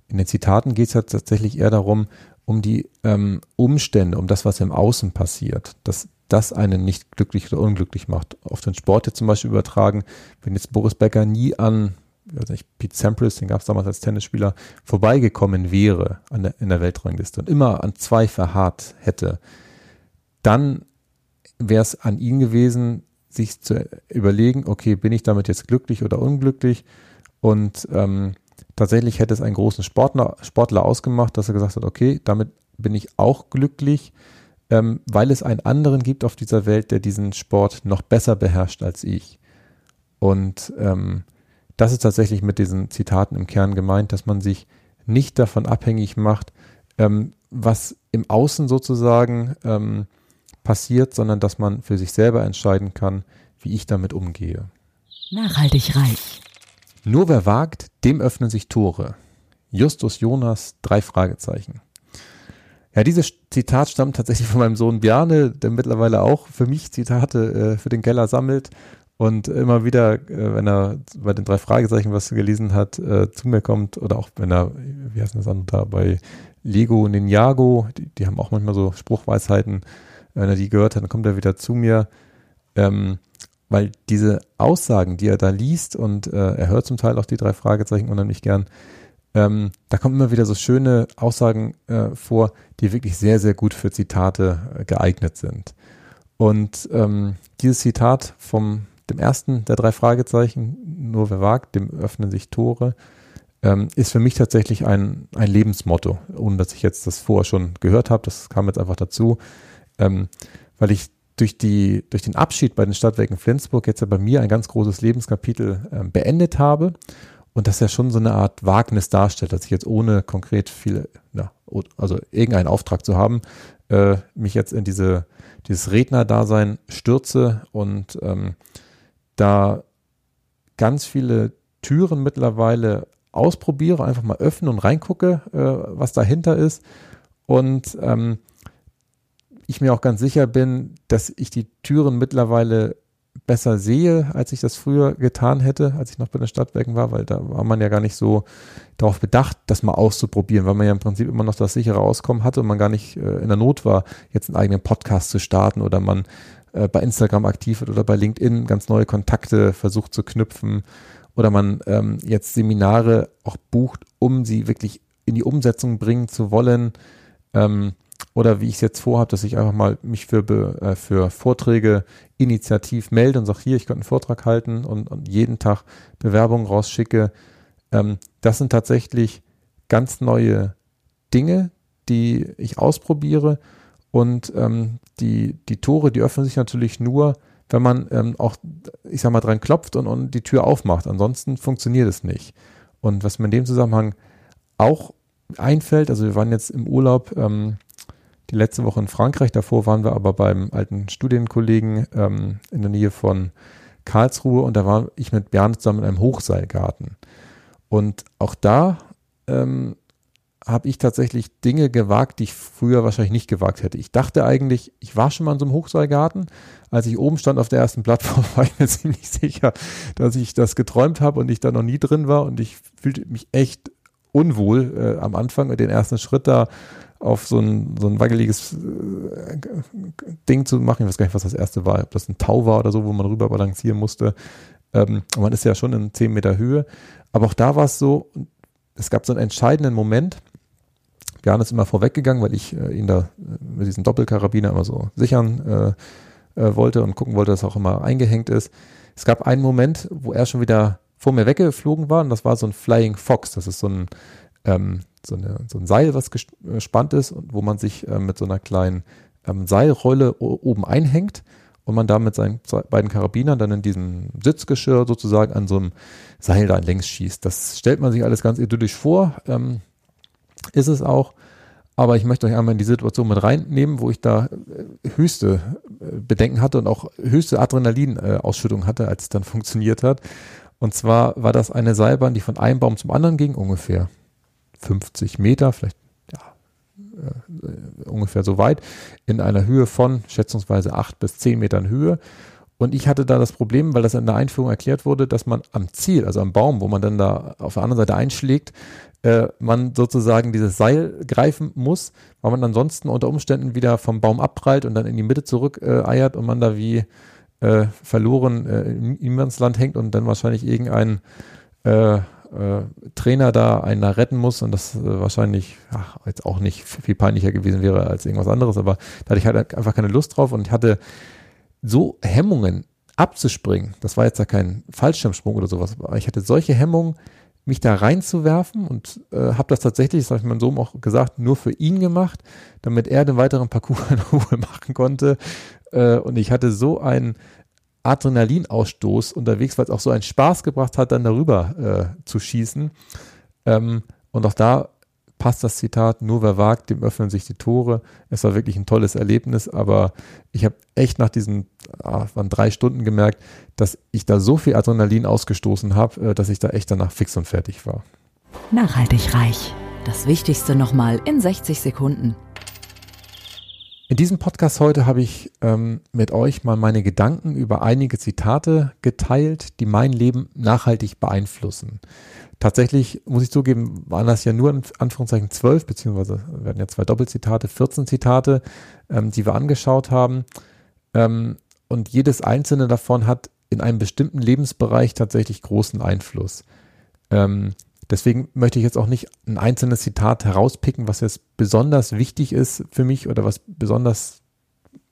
In den Zitaten geht es ja tatsächlich eher darum, um die ähm, Umstände, um das, was im Außen passiert, dass das einen nicht glücklich oder unglücklich macht. Auf den Sport jetzt zum Beispiel übertragen, wenn jetzt Boris Becker nie an weiß nicht, Pete Sampras, den gab es damals als Tennisspieler, vorbeigekommen wäre an der, in der Weltrangliste und immer an zwei verharrt hätte, dann wäre es an ihn gewesen, sich zu überlegen, okay, bin ich damit jetzt glücklich oder unglücklich? Und ähm, tatsächlich hätte es einen großen Sportler, Sportler ausgemacht, dass er gesagt hat, okay, damit bin ich auch glücklich, ähm, weil es einen anderen gibt auf dieser Welt, der diesen Sport noch besser beherrscht als ich. Und ähm, das ist tatsächlich mit diesen Zitaten im Kern gemeint, dass man sich nicht davon abhängig macht, ähm, was im Außen sozusagen ähm, passiert, sondern dass man für sich selber entscheiden kann, wie ich damit umgehe. Nachhaltig reich. Nur wer wagt, dem öffnen sich Tore. Justus Jonas, drei Fragezeichen. Ja, dieses Zitat stammt tatsächlich von meinem Sohn Bjarne, der mittlerweile auch für mich Zitate äh, für den Keller sammelt und immer wieder, äh, wenn er bei den drei Fragezeichen was gelesen hat, äh, zu mir kommt oder auch wenn er, wie heißt das andere bei Lego Ninjago, die, die haben auch manchmal so Spruchweisheiten, wenn er die gehört hat, dann kommt er wieder zu mir, ähm, weil diese Aussagen, die er da liest und äh, er hört zum Teil auch die drei Fragezeichen unheimlich gern, ähm, da kommen immer wieder so schöne Aussagen äh, vor, die wirklich sehr, sehr gut für Zitate äh, geeignet sind. Und ähm, dieses Zitat vom dem ersten der drei Fragezeichen, nur wer wagt, dem öffnen sich Tore, ähm, ist für mich tatsächlich ein, ein Lebensmotto, ohne dass ich jetzt das vorher schon gehört habe. Das kam jetzt einfach dazu, ähm, weil ich durch, die, durch den Abschied bei den Stadtwerken Flensburg jetzt ja bei mir ein ganz großes Lebenskapitel ähm, beendet habe und das ja schon so eine Art Wagnis darstellt, dass ich jetzt ohne konkret viel, na, also irgendeinen Auftrag zu haben, äh, mich jetzt in diese, dieses Rednerdasein stürze und ähm, da ganz viele Türen mittlerweile ausprobiere, einfach mal öffne und reingucke, äh, was dahinter ist. Und ähm, ich mir auch ganz sicher bin, dass ich die Türen mittlerweile besser sehe, als ich das früher getan hätte, als ich noch bei den Stadtwerken war, weil da war man ja gar nicht so darauf bedacht, das mal auszuprobieren, weil man ja im Prinzip immer noch das sichere Auskommen hatte und man gar nicht äh, in der Not war, jetzt einen eigenen Podcast zu starten oder man äh, bei Instagram aktiv wird oder bei LinkedIn ganz neue Kontakte versucht zu knüpfen oder man ähm, jetzt Seminare auch bucht, um sie wirklich in die Umsetzung bringen zu wollen. Ähm, oder wie ich es jetzt vorhabe, dass ich einfach mal mich für, äh, für Vorträge initiativ melde und sage, hier, ich könnte einen Vortrag halten und, und jeden Tag Bewerbungen rausschicke. Ähm, das sind tatsächlich ganz neue Dinge, die ich ausprobiere und ähm, die, die Tore, die öffnen sich natürlich nur, wenn man ähm, auch, ich sag mal, dran klopft und, und die Tür aufmacht. Ansonsten funktioniert es nicht. Und was mir in dem Zusammenhang auch einfällt, also wir waren jetzt im Urlaub ähm, die letzte Woche in Frankreich, davor waren wir aber beim alten Studienkollegen ähm, in der Nähe von Karlsruhe und da war ich mit Bernd zusammen in einem Hochseilgarten. Und auch da ähm, habe ich tatsächlich Dinge gewagt, die ich früher wahrscheinlich nicht gewagt hätte. Ich dachte eigentlich, ich war schon mal in so einem Hochseilgarten. Als ich oben stand auf der ersten Plattform, war ich mir ziemlich sicher, dass ich das geträumt habe und ich da noch nie drin war. Und ich fühlte mich echt unwohl äh, am Anfang und den ersten Schritt da auf so ein, so ein wackeliges äh, Ding zu machen. Ich weiß gar nicht, was das erste war, ob das ein Tau war oder so, wo man rüber balancieren musste. Ähm, man ist ja schon in 10 Meter Höhe. Aber auch da war es so, es gab so einen entscheidenden Moment, Jan ist immer vorweggegangen, weil ich äh, ihn da äh, mit diesem Doppelkarabiner immer so sichern äh, äh, wollte und gucken wollte, dass auch immer eingehängt ist. Es gab einen Moment, wo er schon wieder vor mir weggeflogen war und das war so ein Flying Fox. Das ist so ein, ähm, so, eine, so ein Seil, was gespannt ist und wo man sich äh, mit so einer kleinen ähm, Seilrolle oben einhängt und man da mit seinen beiden Karabinern dann in diesem Sitzgeschirr sozusagen an so einem Seil da längs schießt. Das stellt man sich alles ganz idyllisch vor. Ähm, ist es auch. Aber ich möchte euch einmal in die Situation mit reinnehmen, wo ich da äh, höchste äh, Bedenken hatte und auch höchste Adrenalinausschüttung hatte, als es dann funktioniert hat. Und zwar war das eine Seilbahn, die von einem Baum zum anderen ging, ungefähr 50 Meter, vielleicht ja, äh, ungefähr so weit, in einer Höhe von schätzungsweise acht bis zehn Metern Höhe. Und ich hatte da das Problem, weil das in der Einführung erklärt wurde, dass man am Ziel, also am Baum, wo man dann da auf der anderen Seite einschlägt, äh, man sozusagen dieses Seil greifen muss, weil man ansonsten unter Umständen wieder vom Baum abprallt und dann in die Mitte zurück äh, eiert und man da wie äh, verloren äh, im Niemandsland hängt und dann wahrscheinlich irgendein äh, Trainer da einen da retten muss und das äh, wahrscheinlich ach, jetzt auch nicht viel peinlicher gewesen wäre als irgendwas anderes, aber da hatte ich halt einfach keine Lust drauf und ich hatte so Hemmungen abzuspringen. Das war jetzt ja kein Fallschirmsprung oder sowas, aber ich hatte solche Hemmungen, mich da reinzuwerfen und äh, habe das tatsächlich, das habe ich meinem Sohn auch gesagt, nur für ihn gemacht, damit er den weiteren Parcours in Ruhe machen konnte. Äh, und ich hatte so einen Adrenalinausstoß unterwegs, weil es auch so einen Spaß gebracht hat, dann darüber äh, zu schießen. Ähm, und auch da passt das Zitat, nur wer wagt, dem öffnen sich die Tore. Es war wirklich ein tolles Erlebnis, aber ich habe echt nach diesen ah, waren drei Stunden gemerkt, dass ich da so viel Adrenalin ausgestoßen habe, äh, dass ich da echt danach fix und fertig war. Nachhaltig reich. Das Wichtigste nochmal in 60 Sekunden. In diesem Podcast heute habe ich ähm, mit euch mal meine Gedanken über einige Zitate geteilt, die mein Leben nachhaltig beeinflussen. Tatsächlich muss ich zugeben, waren das ja nur in Anführungszeichen zwölf, beziehungsweise werden ja zwei Doppelzitate, 14 Zitate, ähm, die wir angeschaut haben. Ähm, und jedes einzelne davon hat in einem bestimmten Lebensbereich tatsächlich großen Einfluss. Ähm, deswegen möchte ich jetzt auch nicht ein einzelnes Zitat herauspicken, was jetzt besonders wichtig ist für mich oder was besonders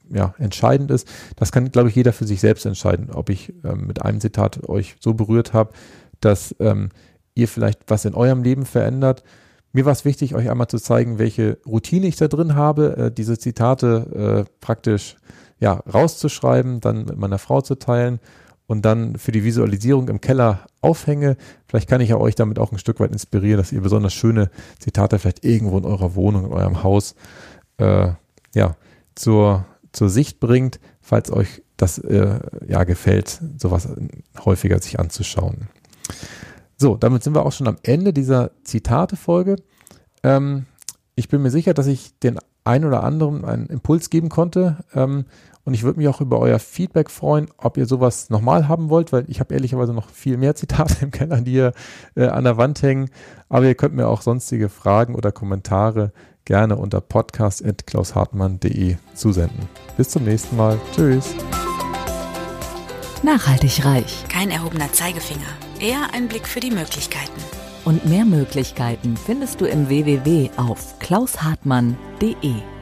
ja, entscheidend ist. Das kann, glaube ich, jeder für sich selbst entscheiden, ob ich ähm, mit einem Zitat euch so berührt habe, dass ähm, ihr vielleicht was in eurem Leben verändert. Mir war es wichtig, euch einmal zu zeigen, welche Routine ich da drin habe, äh, diese Zitate äh, praktisch ja, rauszuschreiben, dann mit meiner Frau zu teilen und dann für die Visualisierung im Keller aufhänge. Vielleicht kann ich ja euch damit auch ein Stück weit inspirieren, dass ihr besonders schöne Zitate vielleicht irgendwo in eurer Wohnung, in eurem Haus äh, ja, zur, zur Sicht bringt, falls euch das äh, ja gefällt, sowas häufiger sich anzuschauen. So, damit sind wir auch schon am Ende dieser Zitate-Folge. Ähm, ich bin mir sicher, dass ich den einen oder anderen einen Impuls geben konnte. Ähm, und ich würde mich auch über euer Feedback freuen, ob ihr sowas nochmal haben wollt, weil ich habe ehrlicherweise noch viel mehr Zitate im Keller, die hier äh, an der Wand hängen. Aber ihr könnt mir auch sonstige Fragen oder Kommentare gerne unter podcast.klaushartmann.de zusenden. Bis zum nächsten Mal. Tschüss. Nachhaltig reich. Kein erhobener Zeigefinger. Eher ein Blick für die Möglichkeiten. Und mehr Möglichkeiten findest du im www auf klaushartmann.de.